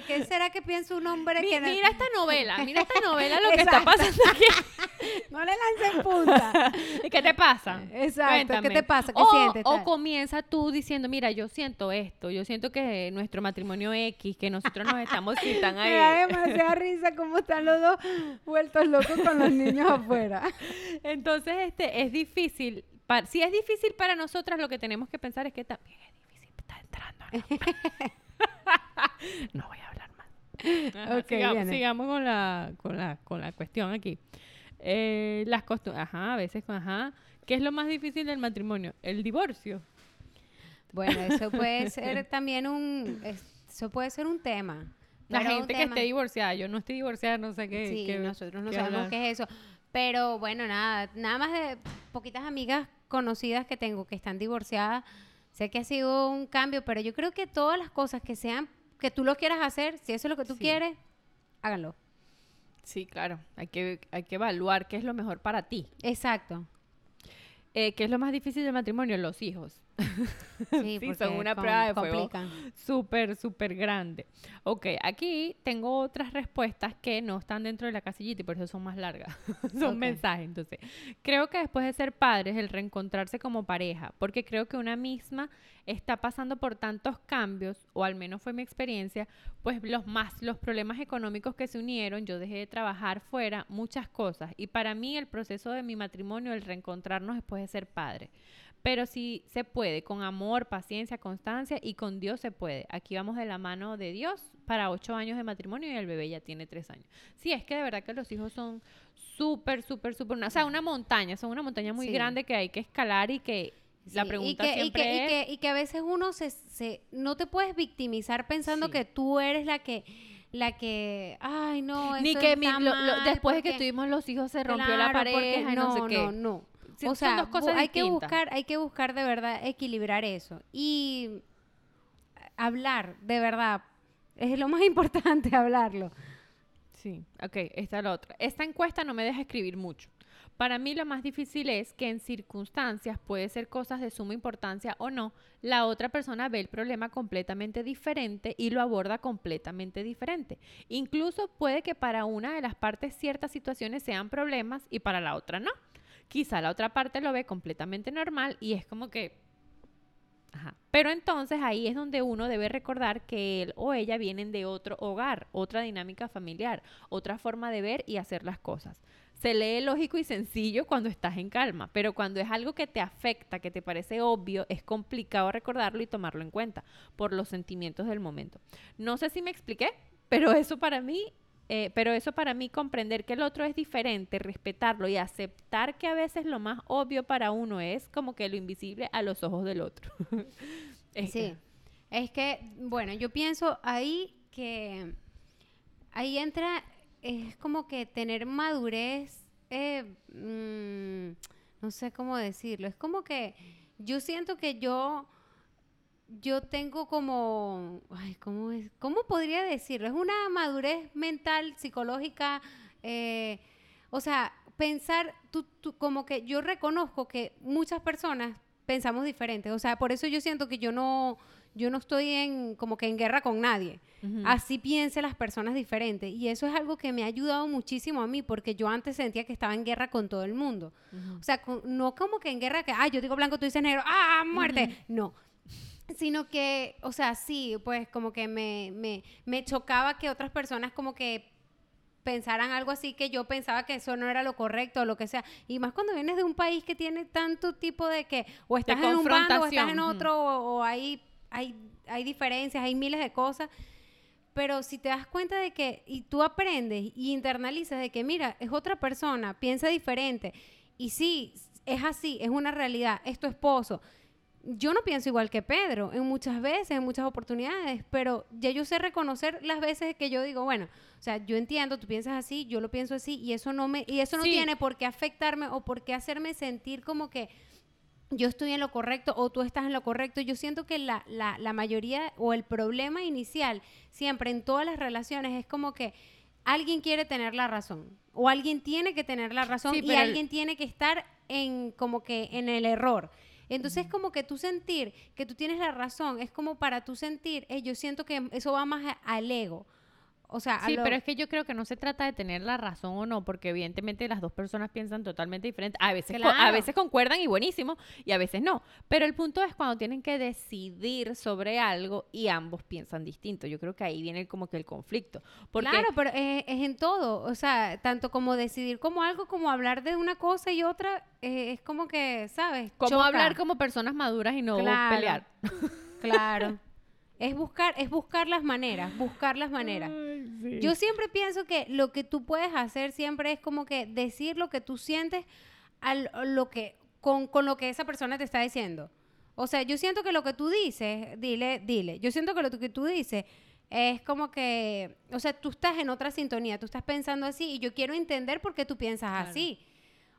qué será que piensa un hombre Mi- que no, mira esta novela, mira esta novela lo que está pasando aquí. no le lancen punta? ¿Y qué te pasa? Exacto, ¿qué te pasa? ¿Qué o, sientes? O comienza tú diciendo, mira, yo siento esto, yo siento que nuestro matrimonio X, que nosotros nos estamos citan Me da ahí. demasiada risa cómo están los dos vueltos locos con los niños afuera. Entonces, este, es difícil. Si es difícil para nosotras, lo que tenemos que pensar es que también es difícil estar entrando. no voy a hablar más. Ajá, sigamos, con la, con la, con la cuestión aquí. Eh, las costumbres, ajá, a veces, ajá. ¿Qué es lo más difícil del matrimonio? El divorcio. Bueno, eso puede ser también un, es- eso puede ser un tema. La un gente que tema- esté divorciada, yo no estoy divorciada, no sé qué. Sí, qué- nosotros no qué sabemos hablar. qué es eso. Pero bueno, nada, nada más de poquitas amigas conocidas que tengo que están divorciadas. Sé que ha sido un cambio, pero yo creo que todas las cosas que sean, que tú lo quieras hacer, si eso es lo que tú Sí. quieres, háganlo. Sí, claro. Hay que, hay que evaluar qué es lo mejor para ti. Exacto. Eh, ¿Qué es lo más difícil del matrimonio? Los hijos. Sí, Sí, son una prueba de fuego. Súper, súper grande. Ok, aquí tengo otras respuestas que no están dentro de la casillita y por eso son más largas. son Ok. mensajes. Entonces, creo que después de ser padres, el reencontrarse como pareja, porque creo que una misma está pasando por tantos cambios, o al menos fue mi experiencia, pues los más, los problemas económicos que se unieron, yo dejé de trabajar fuera, muchas cosas. Y para mí el proceso de mi matrimonio, el reencontrarnos después de ser padre. Pero si se puede, con amor, paciencia, constancia y con Dios se puede. Aquí vamos de la mano de Dios para ocho años de matrimonio y el bebé ya tiene tres años. Sí, es que de verdad que los hijos son súper, súper, súper, o sea, una montaña, son una montaña muy Sí. grande que hay que escalar y que la Sí, pregunta y que, y siempre que, y que- y que a veces uno se, se- no te puedes victimizar pensando Sí. que tú eres la que la que ay no Ni eso que mi- lo- después de que porque- tuvimos los hijos se rompió la porque pareja y no, sé qué. no no O son sea dos cosas bu- hay que buscar hay que buscar de verdad equilibrar eso y hablar de verdad es lo más importante hablarlo Sí, ok, esta es la otra. Esta encuesta no me deja escribir mucho. Para mí lo más difícil es que en circunstancias, puede ser cosas de suma importancia o no, la otra persona ve el problema completamente diferente y lo aborda completamente diferente. Incluso puede que para una de las partes ciertas situaciones sean problemas y para la otra no. Quizá la otra parte lo ve completamente normal y es como que Ajá. Pero entonces ahí es donde uno debe recordar que él o ella vienen de otro hogar, otra dinámica familiar, otra forma de ver y hacer las cosas. Se lee lógico y sencillo cuando estás en calma, pero cuando es algo que te afecta, que te parece obvio, es complicado recordarlo y tomarlo en cuenta por los sentimientos del momento. No sé si me expliqué, pero eso para mí eh, pero eso para mí, comprender que el otro es diferente, respetarlo y aceptar que a veces lo más obvio para uno es como que lo invisible a los ojos del otro. Es Sí, es que, bueno, yo pienso ahí que ahí entra, es como que tener madurez, eh, mm, no sé cómo decirlo, es como que yo siento que yo, yo tengo como, ay, ¿cómo, es? ¿cómo podría decirlo? Es una madurez mental, psicológica, eh, o sea, pensar, tú, tú- como que yo reconozco que muchas personas pensamos diferentes, o sea, por eso yo siento que yo no, yo no estoy en, como que en guerra con nadie. Así piensen las personas diferentes. Y eso es algo que me ha ayudado muchísimo a mí, porque yo antes sentía que estaba en guerra con todo el mundo. O sea, con- no como que en guerra que, ah, yo digo blanco, tú dices negro, ah, muerte. No. Sino que, o sea, sí, pues como que me, me, me chocaba que otras personas como que pensaran algo así que yo pensaba que eso no era lo correcto o lo que sea. Y más cuando vienes de un país que tiene tanto tipo de que o estás en un bando o estás en otro o, o hay, hay, hay diferencias, hay miles de cosas. Pero si te das cuenta de que, y tú aprendes y internalizas de que, mira, es otra persona, piensa diferente. Y sí, es así, es una realidad, es tu esposo. Yo no pienso igual que Pedro en muchas veces, en muchas oportunidades, pero ya yo sé reconocer las veces que yo digo, bueno, o sea, yo entiendo, tú piensas así, yo lo pienso así, y eso no me, y eso no Sí. tiene por qué afectarme o por qué hacerme sentir como que yo estoy en lo correcto o tú estás en lo correcto. Yo siento que la, la, la mayoría o el problema inicial siempre en todas las relaciones es como que alguien quiere tener la razón o alguien tiene que tener la razón Sí, y el- alguien tiene que estar en como que en el error. Entonces como que tú sentir que tú tienes la razón es como para tú sentir, eh, yo siento que eso va más al ego. O sea, Sí, lo- pero es que yo creo que no se trata de tener la razón o no, porque evidentemente las dos personas piensan totalmente diferente. A veces, a veces concuerdan y buenísimo, y a veces no. Pero el punto es cuando tienen que decidir sobre algo y ambos piensan distinto. Yo creo que ahí viene como que el conflicto. Porque Claro, pero es, es en todo, o sea, tanto como decidir como algo, como hablar de una cosa y otra, eh, es como que, ¿sabes? cómo Choca. hablar como personas maduras y no Claro. pelear. Claro. Es buscar, es buscar las maneras, buscar las maneras. Yo siempre pienso que lo que tú puedes hacer siempre es como que decir lo que tú sientes al, lo que, con, con lo que esa persona te está diciendo. O sea, yo siento que lo que tú dices, dile, dile. Yo siento que lo que tú dices es como que, o sea, tú estás en otra sintonía, tú estás pensando así y yo quiero entender por qué tú piensas Claro. así.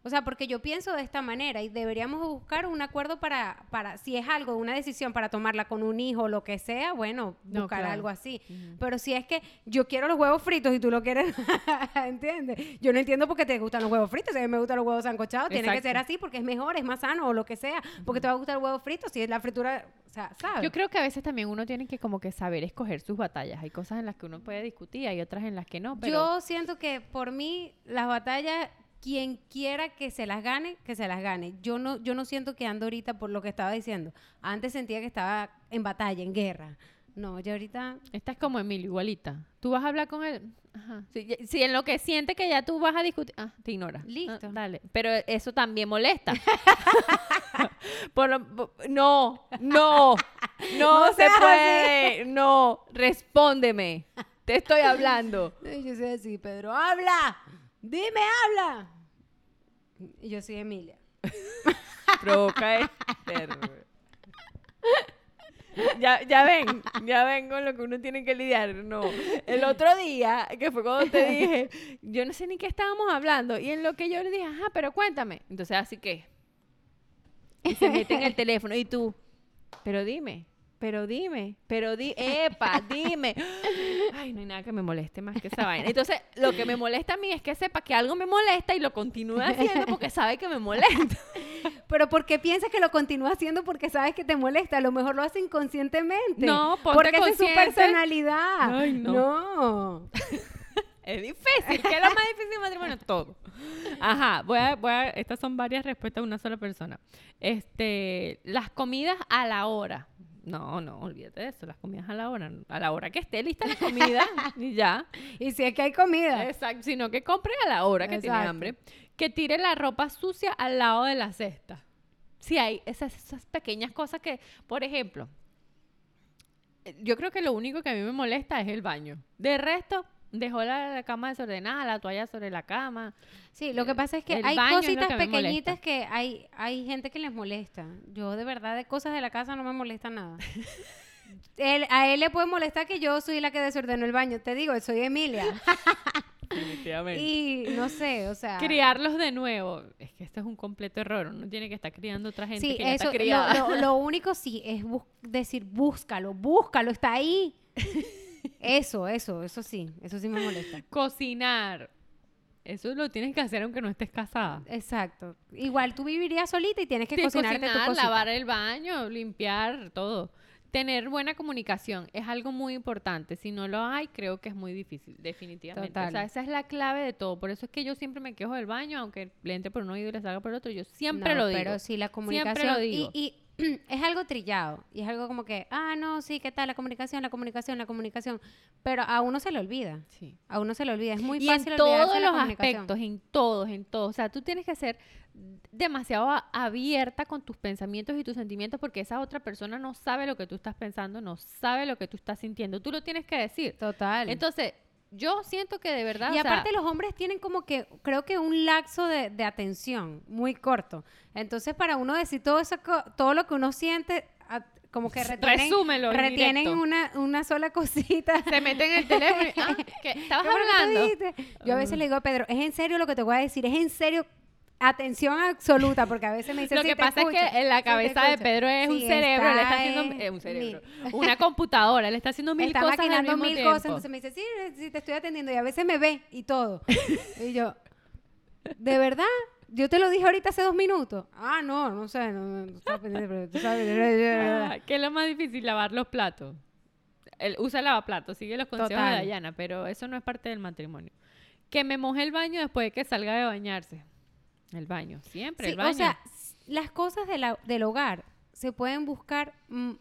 O sea, porque yo pienso de esta manera y deberíamos buscar un acuerdo para, para si es algo, una decisión para tomarla con un hijo o lo que sea, bueno, No, buscar claro. algo así. Pero si es que yo quiero los huevos fritos y tú lo quieres, ¿entiendes? Yo no entiendo por qué te gustan los huevos fritos. Si a mí me gustan los huevos sancochados, tiene que ser así porque es mejor, es más sano o lo que sea. Porque te va a gustar el huevo frito si es la fritura, o sea, ¿sabes? Yo creo que a veces también uno tiene que como que saber escoger sus batallas. Hay cosas en las que uno puede discutir, hay otras en las que no, pero Yo siento que por mí las batallas quien quiera que se las gane, que se las gane. Yo no yo no siento que ando ahorita por lo que estaba diciendo. Antes sentía que estaba en batalla, en guerra. No, yo ahorita Esta es como Emilio, igualita. Tú vas a hablar con él. Ajá. Si, ya- si en lo que siente que ya tú vas a discutir. Ah, te ignora. Listo. Ah, dale. Pero eso también molesta. Por lo- no, no, no, No se seas así. puede. No, respóndeme. Te estoy hablando. Yo soy así, Pedro, habla. Dime, habla. Y yo soy Emilia. Provoca. Ya, ya ven, ya ven con lo que uno tiene que lidiar. No. El otro día, que fue cuando te dije, yo no sé ni qué estábamos hablando. Y en lo que yo le dije, ajá, pero cuéntame. Entonces, así que. Y se mete en el teléfono. Y tú, pero dime, pero dime, pero di, epa, dime. Ay, no hay nada que me moleste más que esa vaina. Entonces, lo que me molesta a mí es que sepa que algo me molesta y lo continúe haciendo porque sabe que me molesta. Pero ¿por qué piensas que lo continúa haciendo porque sabes que te molesta? A lo mejor lo hace inconscientemente. No, ponte porque esa es su personalidad. Ay, no. no. Es difícil. ¿Qué es lo más difícil del matrimonio? Todo. Ajá, voy a, voy a, estas son varias respuestas de una sola persona. Este, las comidas a la hora. No, no, olvídate de eso, las comidas a la hora. A la hora que esté lista la comida y ya. Y si es que hay comida. Exacto, sino que compre a la hora que tiene hambre. Que tire la ropa sucia al lado de la cesta. Sí, hay esas, esas pequeñas cosas que, por ejemplo, eh, yo creo que lo único que a mí me molesta es el baño. De resto, dejó la, la cama desordenada, la toalla sobre la cama. Sí, lo que pasa es que El hay cositas que pequeñitas que hay, hay gente que les molesta. Yo de verdad de cosas de la casa no me molesta nada. Él- a él le puede molestar que yo soy la que desordenó el baño. Te digo, soy Emilia. Definitivamente. y no sé, o sea... Criarlos de nuevo. Es que esto es un completo error. Uno tiene que estar criando otra gente Sí, que ya eso, está criada. lo, lo- lo único sí es bus- decir, búscalo, búscalo, está ahí. Eso, eso, eso sí, eso sí me molesta. Cocinar. Eso lo tienes que hacer aunque no estés casada. Exacto. Igual tú vivirías solita y tienes que cocinarte cocinar, lavar el baño, limpiar, todo. Tener buena comunicación es algo muy importante. Si no lo hay, creo que es muy difícil, definitivamente. O sea, Total. esa es la clave de todo. Por eso es que yo siempre me quejo del baño, aunque le entre por un oído y le salga por el otro. Yo siempre No, lo digo. Pero sí, la Siempre comunicación. lo y- digo. Y, es algo trillado. Y es algo como que, ah, no, sí, ¿qué tal? La comunicación, la comunicación, la comunicación. Pero a uno se le olvida. Sí. A uno se le olvida. Es muy y en fácil olvidarse todos los aspectos, en todos, en todos. O sea, tú tienes que ser demasiado abierta con tus pensamientos y tus sentimientos porque esa otra persona no sabe lo que tú estás pensando, no sabe lo que tú estás sintiendo. Tú lo tienes que decir. Total. Entonces, yo siento que de verdad. Y o sea, aparte los hombres tienen como que, creo que un laxo de, de atención muy corto. Entonces para uno decir todo eso, todo lo que uno siente, a- como que retienen, Resúmelo en retienen una, una sola cosita. se meten en el teléfono y, ah, ¿qué? ¿Estabas ¿Qué fue lo que tú hablando? Yo a veces le digo a Pedro, es en serio lo que te voy a decir, es en serio. Atención absoluta, porque a veces me dice Lo "Sí, que pasa escucho, es que en la cabeza de escucho". Pedro es un cerebro, él está está haciendo en eh, un cerebro, mil. una computadora, él está haciendo mil está cosas al maquinando mismo mil tiempo. cosas, entonces me dice, sí, sí, te estoy atendiendo, y a veces me ve y todo. y yo, ¿de verdad? Yo te lo dije ahorita hace dos minutos. Ah, no, no sé, no, no, no estaba pendiente, pero tú sabes. Ah, ¿Qué es lo más difícil? Lavar los platos. Él usa el lavaplatos, sigue los consejos Total. de Dayana, pero eso no es parte del matrimonio. Que me moje el baño después de que salga de bañarse. El baño, siempre Sí, el baño. o sea, las cosas de la- del hogar se pueden buscar. mm,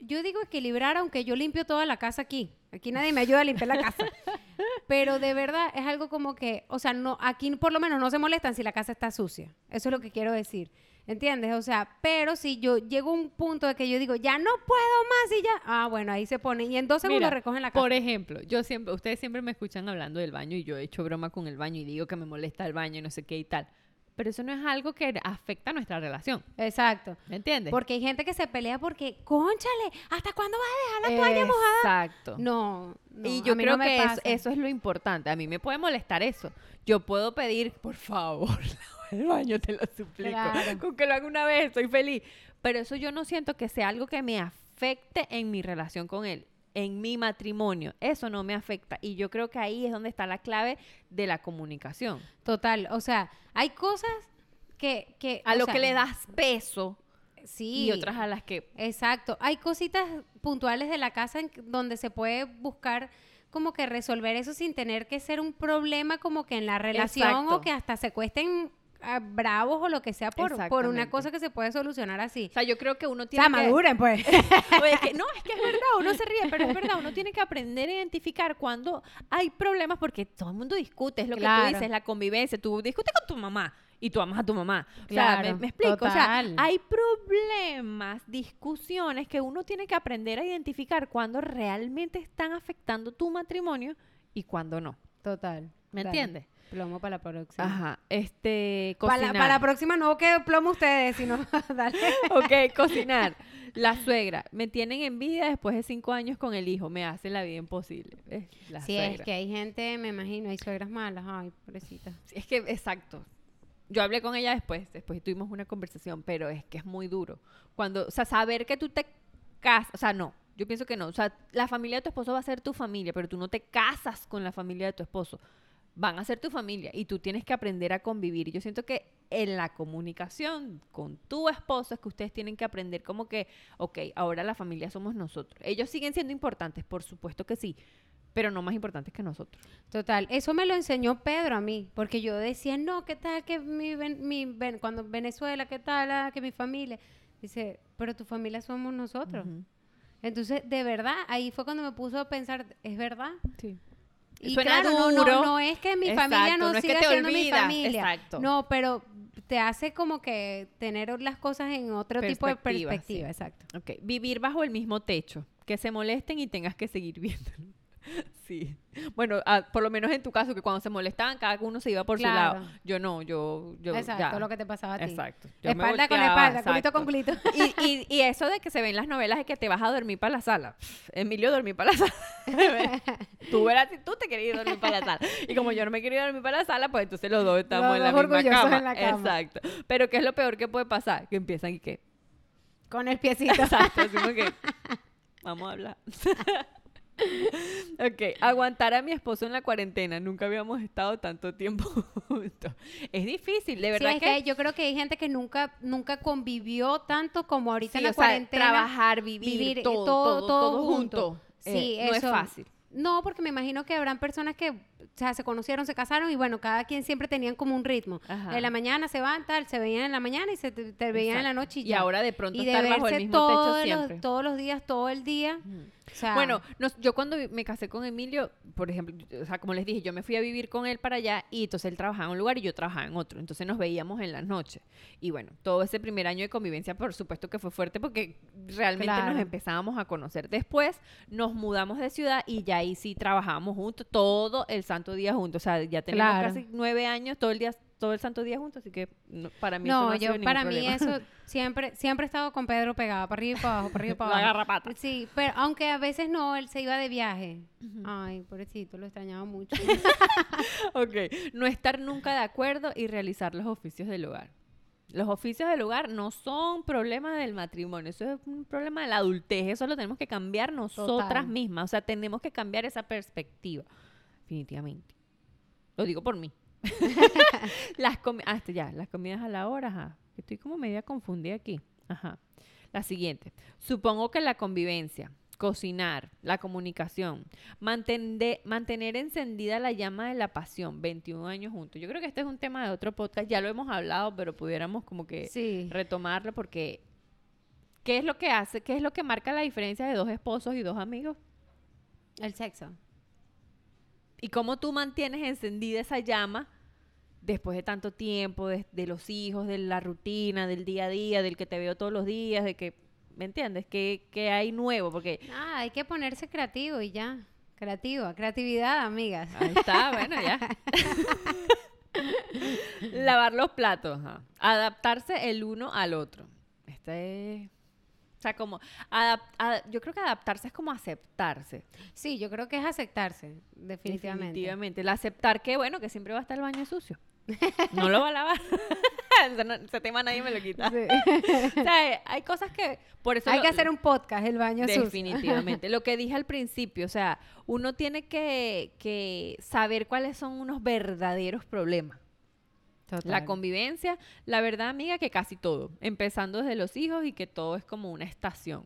yo digo equilibrar, aunque yo limpio toda la casa aquí. Aquí nadie me ayuda a limpiar la casa. Pero de verdad es algo como que, o sea, no, aquí por lo menos no se molestan si la casa está sucia. Eso es lo que quiero decir. ¿Entiendes? O sea, pero si yo llego a un punto de que yo digo, ya no puedo más y ya, ah, bueno, ahí se pone. Y en dos segundos Mira, recogen la casa. Por ejemplo, yo siempre, ustedes siempre me escuchan hablando del baño y yo he hecho broma con el baño y digo que me molesta el baño y no sé qué y tal. Pero eso no es algo que afecta a nuestra relación. Exacto. ¿Me entiendes? Porque hay gente que se pelea porque, conchale, ¿hasta cuándo vas a dejar la toalla mojada? Exacto. No, no, y a yo mí creo no que eso, es lo importante. A mí me puede molestar eso. Yo puedo pedir, por favor, el baño, te lo suplico. Claro. Con que lo haga una vez, estoy feliz. Pero eso yo no siento que sea algo que me afecte en mi relación con él, en mi matrimonio. Eso no me afecta. Y yo creo que ahí es donde está la clave de la comunicación. Total, o sea, hay cosas que... que A lo sea, que le das peso Sí. y otras a las que... Exacto. Hay cositas puntuales de la casa en donde se puede buscar como que resolver eso sin tener que ser un problema como que en la relación Exacto. o que hasta se cuesten bravos o lo que sea por, por una cosa que se puede solucionar así. O sea, yo creo que uno O tiene sea, que... maduren pues. Oye, es que- no, es que es verdad, uno se ríe, pero es verdad, uno tiene que aprender a identificar cuando hay problemas, porque todo el mundo discute, es lo que Claro. tú dices, la convivencia, tú discutes con tu mamá y tú amas a tu mamá. O sea, me, Claro, me explico, o sea, hay problemas, discusiones que uno tiene que aprender a identificar cuando realmente están afectando tu matrimonio y cuando no. Total. ¿Me entiendes? Plomo para la próxima. Ajá, este, Para cocinar. la, para la próxima no que plomo ustedes, sino dale. ok, cocinar. La suegra, me tienen envidia después de cinco años con el hijo, me hace la vida imposible. La Sí, es que hay gente, me imagino, hay suegras malas. Ay, pobrecita. Sí, Es que, exacto. Yo hablé con ella después, después tuvimos una conversación, pero es que es muy duro. Cuando, o sea, saber que tú te casas, o sea, no, yo pienso que no. O sea, la familia de tu esposo va a ser tu familia, pero tú no te casas con la familia de tu esposo. Van a ser tu familia y tú tienes que aprender a convivir. Y yo siento que en la comunicación con tu esposo es que ustedes tienen que aprender como que, ok, ahora la familia somos nosotros. Ellos siguen siendo importantes, por supuesto que sí, pero no más importantes que nosotros. Total, eso me lo enseñó Pedro a mí, porque yo decía, no, ¿qué tal que mi, ven- mi cuando Venezuela, qué tal ah, que mi familia? Dice, pero tu familia somos nosotros. Entonces, de verdad, ahí fue cuando me puso a pensar, es verdad. Sí. Y Suena claro, no, no, no es que mi familia no, es que siga te siendo mi familia. exacto. No, pero te hace como que tener las cosas en otro tipo de Perspectiva, sí. exacto. Ok, vivir bajo el mismo techo, que se molesten y tengas que seguir viéndolo. Sí. Bueno, ah, por lo menos en tu caso, que cuando se molestaban, cada uno se iba por Claro. su lado. Yo no, yo, yo exacto, ya. lo que te pasaba a ti. Exacto. Yo me espalda con espalda, culito con culito. Y, y, y eso de que se ven las novelas es que te vas a dormir para la sala. Emilio dormí para la sala. tú verás tú te querías dormir para la sala. Y como yo no me quería dormir para la sala, pues entonces los dos estamos Los en la misma cama. en la cama. Exacto. Pero ¿qué es lo peor que puede pasar? Que empiezan y que... con el piecito. Exacto, así como que vamos a hablar. ok, aguantar a mi esposo en la cuarentena. Nunca habíamos estado tanto tiempo juntos. Es difícil, de Sí, verdad es que, que yo creo que hay gente que nunca, nunca convivió tanto como ahorita sí, en la o sea, cuarentena. trabajar, vivir, vivir, eh, todo, todo- todo, todo todo junto. junto. Sí, Eh, no es eso. fácil. No, porque me imagino que habrán personas que, o sea, se conocieron, se casaron y bueno, cada quien siempre tenían como un ritmo. Ajá. En la mañana se van, tal, se veían en la mañana y se te, te veían en la noche y, Y ya. ahora de pronto y de estar bajo el mismo techo siempre. Los, todos los días, todo el día. O sea, Bueno, nos- yo cuando me casé con Emilio, por ejemplo, o sea, como les dije, yo me fui a vivir con él para allá y entonces él trabajaba en un lugar y yo trabajaba en otro. Entonces nos veíamos en las noches. Y bueno, todo ese primer año de convivencia, por supuesto que fue fuerte porque realmente Claro. nos empezábamos a conocer. Después nos mudamos de ciudad y ya ahí sí trabajábamos juntos todo el santo día juntos. O sea, ya tenemos Claro. casi nueve años todo el día todo el santo día juntos, así que no- para mí eso no No, ha yo, sido para mí problema. eso siempre, siempre he estado con Pedro pegada, para arriba y para abajo, para arriba y para La abajo. garrapata. Sí, pero aunque a veces no, él se iba de viaje. Ay, pobrecito, lo extrañaba mucho. Ok, no estar nunca de acuerdo y realizar los oficios del hogar. Los oficios del hogar no son problemas del matrimonio, eso es un problema de la adultez, eso lo tenemos que cambiar nosotras Total. mismas, o sea, tenemos que cambiar esa perspectiva, definitivamente. Lo digo por mí. las ah, este ya, las comidas a la hora, ajá. Estoy como media confundida aquí. Ajá. La siguiente. Supongo que la convivencia, cocinar, la comunicación, mantende- mantener encendida la llama de la pasión, 21 años juntos. Yo creo que este es un tema de otro podcast, ya lo hemos hablado, pero pudiéramos como que Sí. retomarlo porque ¿qué es lo que hace? ¿Qué es lo que marca la diferencia de dos esposos y dos amigos? El sexo. ¿Y cómo tú mantienes encendida esa llama después de tanto tiempo, de, de los hijos, de la rutina, del día a día, del que te veo todos los días, de que, ¿me entiendes? ¿Qué, qué hay nuevo? Porque Ah, hay que ponerse creativo y ya. Creativa, creatividad, amigas. ahí está, bueno, ya. Lavar los platos, ajá. adaptarse el uno al otro. Este es... O sea, como, yo creo que adaptarse es como aceptarse. Sí, yo creo que es aceptarse, definitivamente. Definitivamente. El aceptar que, bueno, que siempre va a estar el baño sucio. No lo va a lavar. ese, tema nadie me lo quita. Sí. O sea, hay cosas que... Por eso Hay lo- que hacer un podcast, el baño sucio. Definitivamente. Lo que dije al principio, o sea, uno tiene que, que saber cuáles son unos verdaderos problemas. La convivencia, la verdad, amiga, que casi todo. Empezando desde los hijos y que todo es como una estación.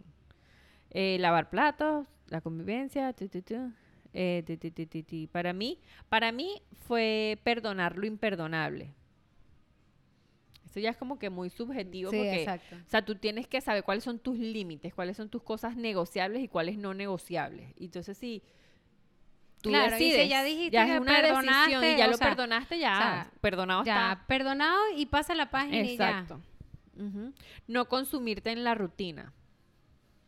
Eh, lavar platos, la convivencia, tu, tu, tu, eh, ti, ti, ti, ti, ti. Para mí, para mí fue perdonar lo imperdonable. Eso ya es como que muy subjetivo Sí, porque, exacto. o sea, tú tienes que saber cuáles son tus límites, cuáles son tus cosas negociables y cuáles no negociables. Y Entonces, si tú Claro, y si decides, ya dijiste es que una decisión y ya lo sea, perdonaste, ya, o sea, perdonado Ya, está. perdonado y pasa la página Exacto. Ujú. No consumirte en la rutina.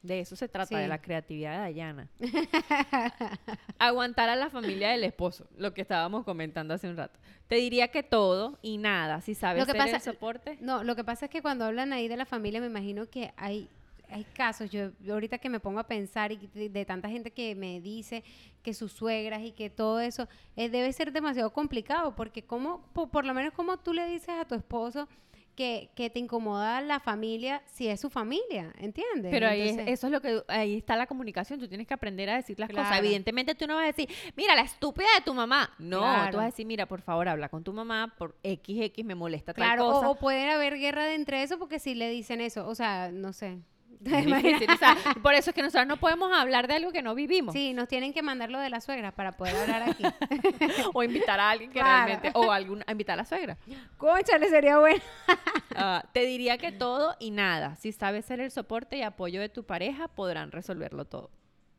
De eso se trata, de la creatividad de Dayana. Aguantar a la familia del esposo, lo que estábamos comentando hace un rato. Te diría que todo y nada, si sabes Lo que ser el pasa- soporte. No, lo que pasa es que cuando hablan ahí de la familia, me imagino que hay, hay casos, yo yo ahorita que me pongo a pensar y de, de tanta gente que me dice que sus suegras y que todo eso, eh, debe ser demasiado complicado, porque como, po- por, lo menos como tú le dices a tu esposo que, que te incomoda la familia si es su familia, ¿entiendes? Pero ahí es- eso es lo que ahí está la comunicación. Tú tienes que aprender a decir las cosas. Claro. Evidentemente tú no vas a decir, mira, la estúpida de tu mamá. No, Claro. tú vas a decir, mira, por favor, habla con tu mamá por XX me molesta tal Claro, o puede haber guerra de entre eso porque si le dicen eso, o sea, no sé. Es difícil, o sea, por eso es que nosotros no podemos hablar de algo que no vivimos. Sí, nos tienen que mandar lo de la suegra para poder hablar aquí. o invitar a alguien que Claro. realmente, o algún, a invitar a la suegra. Conchale, sería bueno. Ah, te diría que todo y nada. Si sabes ser el soporte y apoyo de tu pareja, podrán resolverlo todo.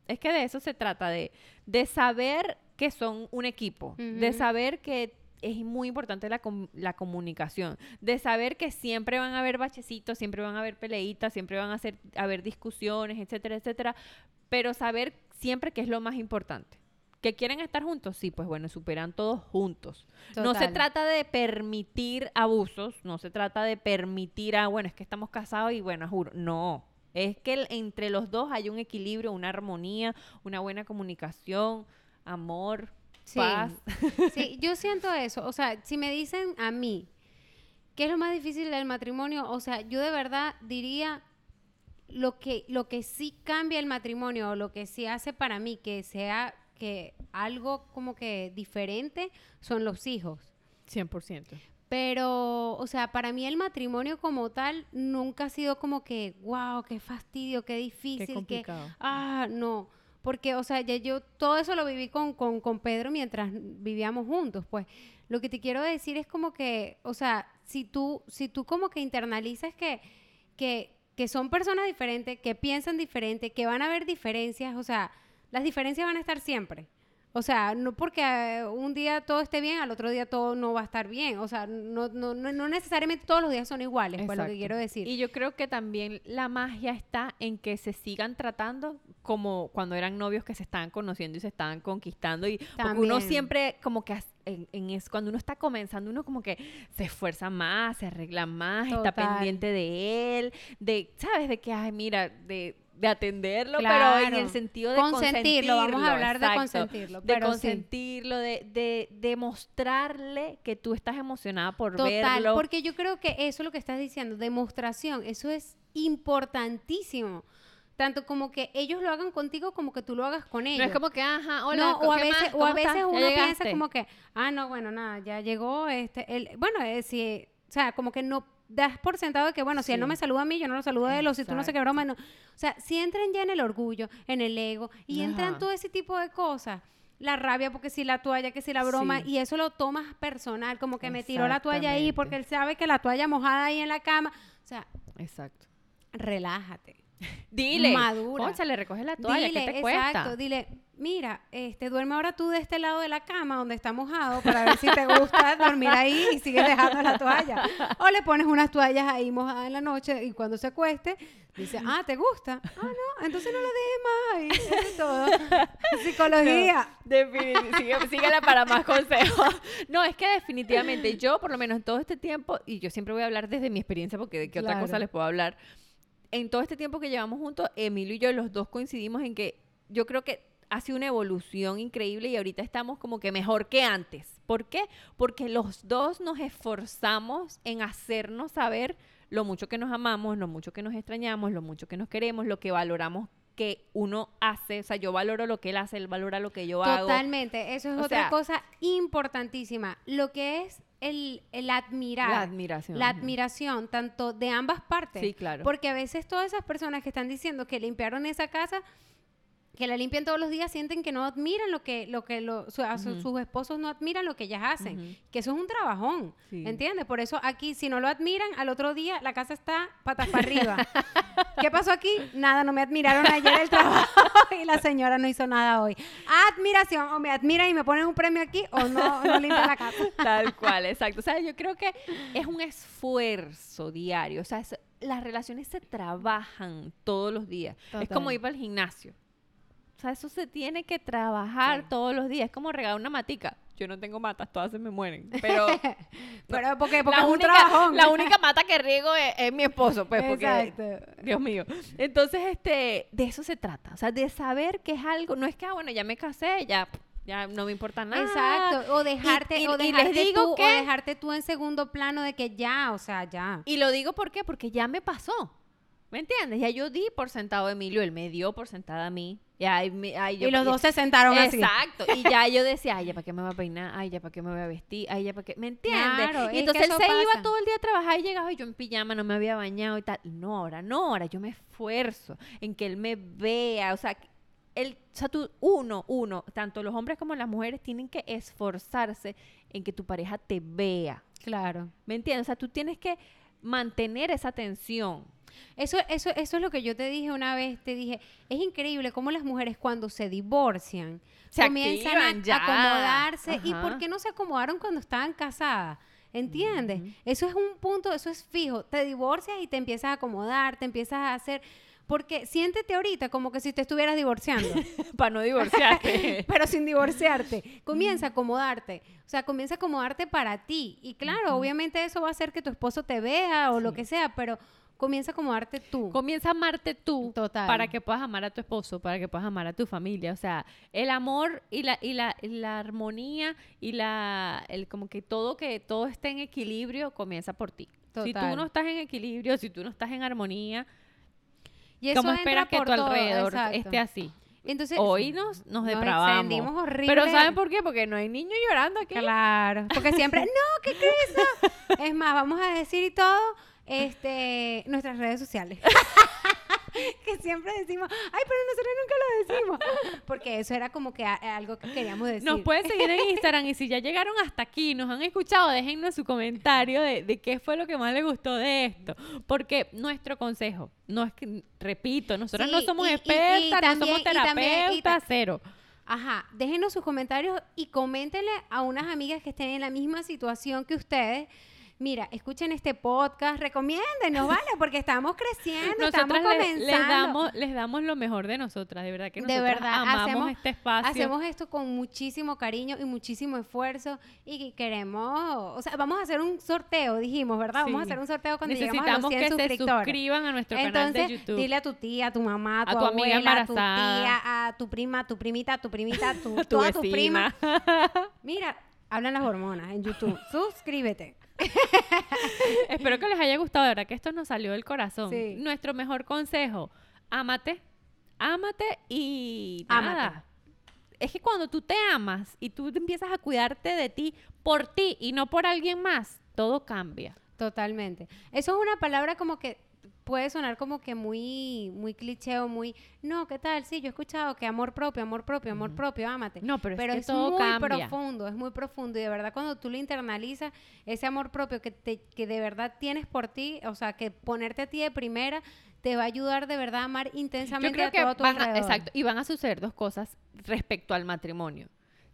Es que de eso se trata, de, de saber que son un equipo, de saber que es muy importante la, com- la comunicación, de saber que siempre van a haber bachecitos, siempre van a haber peleitas, siempre van a ser, haber discusiones, etcétera, etcétera, pero saber siempre que es lo más importante. ¿Que quieren estar juntos? Sí, pues bueno, superan todos juntos. No se trata de permitir abusos, no se trata de permitir a, bueno, es que estamos casados y bueno, juro, no. Es que el- entre los dos hay un equilibrio, una armonía, una buena comunicación, amor, Sí. paz. Sí, yo siento eso. O sea, si me dicen a mí, ¿qué es lo más difícil del matrimonio? O sea, yo de verdad diría lo que, lo que sí cambia el matrimonio o lo que sí hace para mí que sea que algo como que diferente son los hijos. 100%. Pero, o sea, para mí el matrimonio como tal nunca ha sido como que, wow, qué fastidio, qué difícil, Qué que, complicado. ah, no. Porque, o sea, ya yo todo eso lo viví con, con, con Pedro mientras vivíamos juntos, pues. Lo que te quiero decir es como que, o sea, si tú, si tú como que internalizas que, que, que son personas diferentes, que piensan diferente, que van a haber diferencias, o sea, las diferencias van a estar siempre. O sea, no porque eh, un día todo esté bien, al otro día todo no va a estar bien. O sea, no, no, no, no necesariamente todos los días son iguales, pues lo que quiero decir. Y yo creo que también la magia está en que se sigan tratando como cuando eran novios que se estaban conociendo y se estaban conquistando. Y porque uno siempre como que en, en es, cuando uno está comenzando, uno como que se esfuerza más, se arregla más, está pendiente de él, de, ¿sabes? De que, ay, mira, de, de atenderlo, pero en el sentido de Consentirlo, vamos a hablar de consentirlo, De sí. consentirlo, de, de, de mostrarle que tú estás emocionada por Total, verlo. porque yo creo que eso es lo que estás diciendo, demostración, eso es importantísimo. Tanto como que ellos lo hagan contigo como que tú lo hagas con ellos. no es como que, ajá, hola, no, o a ¿qué veces, más? o a ¿Cómo veces uno piensa llegaste?" como que, ah, no, bueno, nada, ya llegó este, el, bueno, eh, si, o sea, como que no das por sentado de que, bueno, si él no me saluda a mí, yo no lo saludo a él, o si tú no sé qué Exacto. broma, no. O sea, si entran ya en el orgullo, en el ego, y entran Ajá. todo ese tipo de cosas, la rabia, porque si la toalla, que si la broma, Sí. y eso lo tomas personal, como que me tiró la toalla ahí porque él sabe que la toalla mojada ahí en la cama. O sea, Exacto. relájate. Dile, Madura. Concha, le recoges la toalla, dile, ¿qué te exacto, cuesta? dile, mira, este, duerme ahora tú de este lado de la cama donde está mojado para ver si te gusta dormir ahí y sigues dejando la toalla. O le pones unas toallas ahí mojadas en la noche y cuando se acueste, dice, ah, ¿te gusta? Ah, no, entonces no lo dejes más ahí. Eso es todo. Psicología. Sigue- síguela para más consejos. No, es que definitivamente yo, por lo menos en todo este tiempo, y yo siempre voy a hablar desde mi experiencia, porque de qué otra cosa Claro. les puedo hablar. En todo este tiempo que llevamos juntos, Emilio y yo los dos coincidimos en que yo creo que ha sido una evolución increíble y ahorita estamos como que mejor que antes. ¿Por qué? Porque los dos nos esforzamos en hacernos saber lo mucho que nos amamos, lo mucho que nos extrañamos, lo mucho que nos queremos, lo que valoramos que uno hace. O sea, yo valoro lo que él hace, él valora lo que yo hago. Totalmente, eso es O otra sea- cosa importantísima. Lo que es el, el admirar. La admiración. La admiración, tanto de ambas partes. Sí, claro. Porque a veces todas esas personas que están diciendo que limpiaron esa casa, que la limpian todos los días, sienten que no admiran lo que, lo que lo- su- a su- Ujú. sus esposos no admiran lo que ellas hacen. Que eso es un trabajón. Sí. ¿Entiendes? Por eso aquí, si no lo admiran, al otro día la casa está patas para arriba. ¿Qué pasó aquí? Nada, no me admiraron ayer el trabajo y la señora no hizo nada hoy. Admiración, o me admiran y me ponen un premio aquí, o no, no limpian la casa. Tal cual, exacto. O sea, yo creo que es un esfuerzo diario. O sea, es- las relaciones se trabajan todos los días. Es como ir al gimnasio. O sea, eso se tiene que trabajar Sí. todos los días. Es como regar una matica. Yo no tengo matas, todas se me mueren. Pero Pero porque, porque la, es un única, trabajón. la única mata que riego es, es mi esposo, pues, porque Exacto. Dios mío. Entonces, este, de eso se trata. O sea, de saber que es algo. No es que, ah, bueno, ya me casé, ya, ya no me importa nada. Exacto, o dejarte, y- o y les dejarte digo tú, o que- dejarte tú en segundo plano de que ya, o sea, ya. Y lo digo ¿por qué? porque ya me pasó. ¿Me entiendes? Ya yo di por sentado a Emilio, él me dio por sentada a mí. Y, yo- y los dos se sentaron así. Exacto. Y ya yo decía, ay, ya para qué me voy a peinar, ay, ya para qué me voy a vestir, ay, ya para qué. ¿Me entiendes? Claro, y entonces él se pasa. iba todo el día a trabajar y llegaba y yo en pijama, no me había bañado y tal. No, ahora no, ahora yo me esfuerzo en que él me vea. O sea, el, o sea, tú, uno, uno, tanto los hombres como las mujeres tienen que esforzarse en que tu pareja te vea. Claro. ¿Me entiendes? O sea, tú tienes que mantener esa tensión. Eso, eso, eso es lo que yo te dije una vez, te dije, es increíble cómo las mujeres cuando se divorcian Se comienzan activan a ya. acomodarse. ¿Y por qué no se acomodaron cuando estaban casadas? ¿Entiendes? Eso es un punto, eso es fijo. Te divorcias y te empiezas a acomodar, te empiezas a hacer... Porque siéntete ahorita como que si te estuvieras divorciando. Para no divorciarte. pero sin divorciarte. Comienza a acomodarte. O sea, comienza a acomodarte para ti. Y claro, obviamente eso va a hacer que tu esposo te vea o lo que sea, pero comienza a acomodarte tú. Comienza a amarte tú Total. para que puedas amar a tu esposo, para que puedas amar a tu familia. O sea, el amor y la, y la, y la armonía y la el como que todo que todo esté en equilibrio comienza por ti. Si tú Total. no estás en equilibrio, si tú no estás en armonía, y eso ¿cómo esperas que tu alrededor esté así? Entonces, Hoy nos, nos nos depravamos. horrible. Pero ¿saben por qué? Porque no hay niños llorando aquí. Claro, porque siempre, no, ¿qué crees? Es más, vamos a decir y todo, este, nuestras redes sociales. que siempre decimos, ay, pero nosotros nunca lo decimos. Porque eso era como que algo que queríamos decir. Nos pueden seguir en Instagram y si ya llegaron hasta aquí, nos han escuchado, déjennos su comentario de, de qué fue lo que más les gustó de esto. Porque nuestro consejo, no es que, repito, nosotros Sí, no somos y- y- y expertas, no somos también- terapeutas, cero. Ajá, déjenos sus comentarios y coméntenle a unas amigas que estén en la misma situación que ustedes mira, escuchen este podcast, recomiéndenos, ¿vale? Porque estamos creciendo, estamos Nosotras comenzando. les, damos, les damos lo mejor de nosotras, de verdad que De nosotras verdad, amamos hacemos- este espacio. Hacemos esto con muchísimo cariño y muchísimo esfuerzo y que queremos, o sea, vamos a hacer un sorteo, dijimos, ¿verdad? Vamos a hacer un sorteo cuando lleguemos a los Necesitamos 100 que se suscriptores. suscriban a nuestro Entonces, canal de YouTube. dile a tu tía, a tu mamá, a tu, A tu amiga abuela, a tu embarazada. tía, a tu prima, a tu primita, a tu primita, a tu, tu todas tus primas. Mira, hablan las hormonas en YouTube. Suscríbete. Espero que les haya gustado, de verdad que esto nos salió del corazón. Sí. Nuestro mejor consejo, ámate, ámate y Ámate. nada. Es que cuando tú te amas y tú empiezas a cuidarte de ti por ti y no por alguien más, todo cambia. Totalmente. Eso es una palabra como que puede sonar como que muy, muy cliché o muy, no, ¿qué tal? Sí, yo he escuchado que amor propio, amor propio, amor propio, ámate. No, pero, Pero es es, que todo muy cambia. profundo, es muy profundo y de verdad cuando tú lo internalizas, ese amor propio que, te, que de verdad tienes por ti, o sea, que ponerte a ti de primera te va a ayudar de verdad a amar Yo intensamente creo a que todo tu van a, exacto, y van a suceder dos cosas respecto al matrimonio.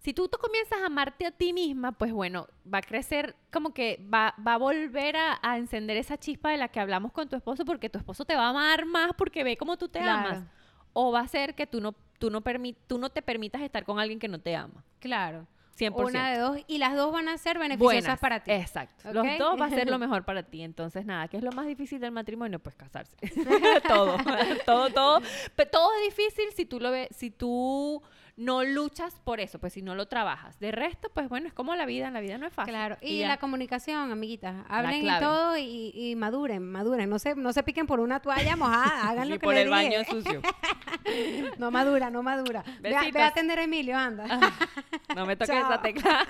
Si tú, tú comienzas a amarte a ti misma, pues bueno, va a crecer como que va, va a volver a, a encender esa chispa de la que hablamos con tu esposo porque tu esposo te va a amar más porque ve cómo tú te Claro. amas. O va a ser que tú no, tú, no permi- tú no te permitas estar con alguien que no te ama. Claro. 100%. Una de dos y las dos van a ser beneficiosas Buenas, para ti. Exacto. Los ¿Ok? dos va a ser lo mejor para ti. Entonces, nada, ¿qué es lo más difícil del matrimonio? Pues casarse. todo, todo, todo. Pero todo es difícil si tú lo ves, si tú no luchas por eso, pues si no lo trabajas. De resto, pues bueno, es como la vida, la vida no es fácil. Claro, y, la comunicación, amiguitas. Hablen y todo y, y maduren, maduren. No se, no se piquen por una toalla mojada, hagan lo que por les el baño sucio. No madura, no madura. Ve, a- ve a Besitos. atender a Emilio, anda. No me toques esa tecla.